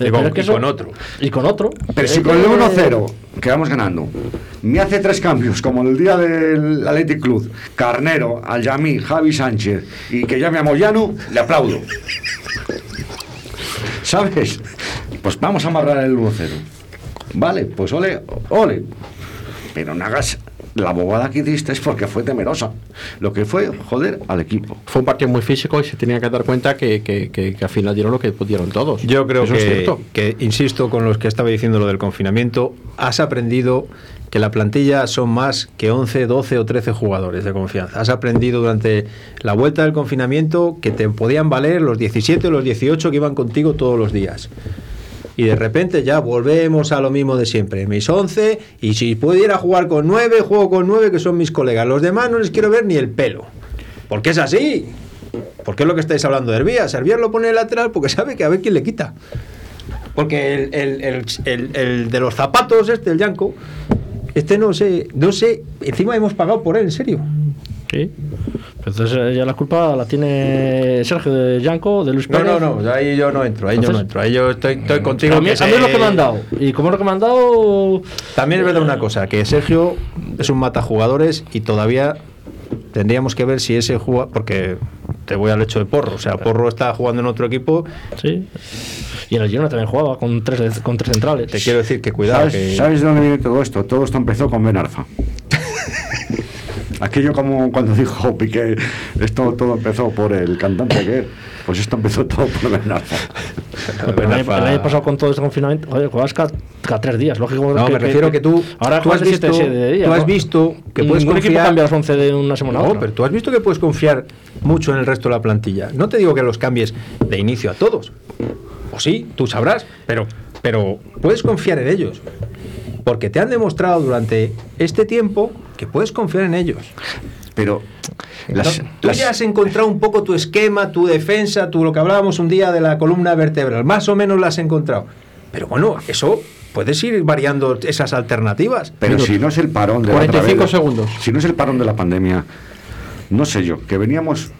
Eh, Y con- es que y eso- con otro. Y con otro. Pero si con el 1-0 que vamos ganando, me hace tres cambios, como el día del Athletic Club, Carnero, Alyamí, Javi Sánchez y que llame a Moyano, le aplaudo. ¿Sabes? Pues vamos a amarrar el 1-0. Vale, pues ole, ole. Pero no hagas la bobada que hiciste es porque fue temerosa. Lo que fue joder al equipo. Fue un partido muy físico y se tenía que dar cuenta que, que- que- que al final dieron lo que pudieron todos. Yo creo Eso es que, cierto. que, insisto con los que estaba diciendo lo del confinamiento, has aprendido que la plantilla son más que 11, 12 o 13 jugadores de confianza. Has aprendido durante la vuelta del confinamiento que te podían valer los 17 o los 18 que iban contigo todos los días. Y de repente ya volvemos a lo mismo de siempre. Mis 11, y si pudiera jugar con 9, juego con 9, que son mis colegas. Los demás no les quiero ver ni el pelo. Porque es así. Porque es lo que estáis hablando de Herbías. Herbías lo pone lateral porque sabe que a ver quién le quita. Porque el, el- el- el- el de los zapatos, este, el Yanko, este no sé, no sé, encima hemos pagado por él, en serio. Sí. Entonces eh, ya la culpa la tiene Sergio de Yanko, de Luis No, Pérez. no, no, ahí yo no entro, ahí yo no entro, ahí yo estoy, estoy contigo. A mí, que a mí es lo que me han dado. Y como es lo que me han dado. También es verdad una cosa, que Sergio es un matajugadores y todavía tendríamos que ver si ese juega, porque te voy al hecho de Porro, o sea, Porro está jugando en otro equipo, Sí. Y en el Girona también jugaba con tres, con tres centrales. te quiero decir que cuidado, ¿Sabes, que sabes de dónde viene todo esto? Todo esto empezó con Ben Arfa. Aquello como cuando dijo Piqué, esto todo empezó por el cantante que. Pues esto empezó todo por Ben Arfa. Pero el, año, el año pasado con todo este confinamiento, oye, juegas cada, cada tres días, lógico. No, me refiero que tú, ahora tú has de visto, siete días, tú has ¿no? visto que puedes equipo confiar. cambia las 11 de una semana a No, otra. pero tú has visto que puedes confiar mucho en el resto de la plantilla. No te digo que los cambies de inicio a todos. O sí, tú sabrás, pero, pero puedes confiar en ellos. Porque te han demostrado durante este tiempo que puedes confiar en ellos. Pero las, No, tú las- ya has encontrado un poco tu esquema, tu defensa, tu lo que hablábamos un día de la columna vertebral. Más o menos la has encontrado. Pero bueno, eso puedes ir variando esas alternativas. pero si no es el parón de la otra 45 vez, segundos. Si no es el parón de la pandemia, no sé yo, que veníamos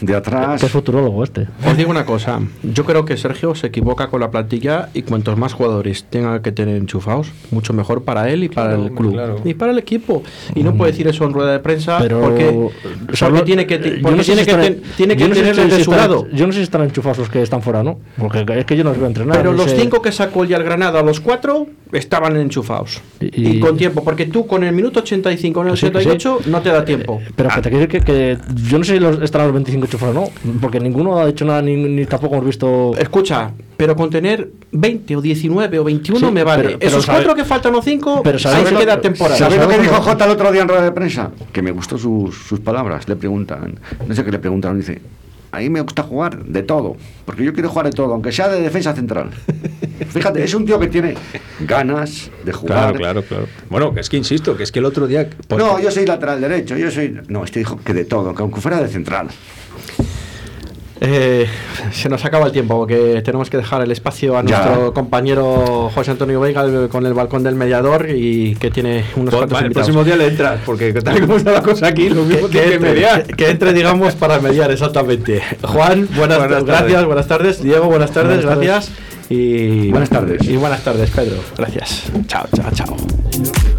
de atrás. Que es futurólogo este. Os digo una cosa, yo creo que Sergio se equivoca con la plantilla y cuantos más jugadores tenga que tener enchufados, mucho mejor para él y para el club claro. y para el equipo. Y no puede decir eso en rueda de prensa Pero- porque, porque tiene que, porque tiene que, tiene que tenerle de su lado. Yo no sé si están enchufados los que están fuera, ¿no? Porque es que yo no los veo entrenar. Pero no los sé. cinco que sacó ya el Granada, los cuatro, estaban enchufados. Y, y- con tiempo, porque tú con el minuto 85 en el Que sí, que sí. 88 no te da tiempo. Pero que te quiero decir que, que yo no sé si los, estarán los 25 no, porque ninguno ha dicho nada, ni, ni tampoco hemos visto. Escucha, pero con tener 20 o 19 o 21 Sí, me vale. pero- pero Esos sabe- cuatro que faltan o cinco, pero ahí sabemos se lo- queda temporada. ¿Sabéis lo que dijo Jota el otro día en rueda de prensa? Que me gustó sus, sus palabras. Le preguntan, no sé qué le preguntaron, dice, a mí me gusta jugar de todo, porque yo quiero jugar de todo, aunque sea de defensa central. Fíjate, es un tío que tiene ganas de jugar. Claro, claro, claro. Bueno, que es que insisto, que es que el otro día. pues, No, yo soy lateral derecho, yo soy... No, este dijo que de todo, que aunque fuera de central. Eh, se nos acaba el tiempo porque tenemos que dejar el espacio a Ya. nuestro compañero José Antonio Veiga con el balcón del mediador y que tiene unos pues, cuantos va, el próximo día le entras, porque tal como está la cosa aquí, lo mismo que, tiene que entre, mediar. que- que entre, digamos, para mediar, exactamente. Juan, buenas, Buenas gracias, tardes. buenas tardes. Diego, buenas tardes, Buenas tardes. gracias. Y Buenas tardes. Y buenas tardes, Pedro. Gracias. Chao, chao, chao.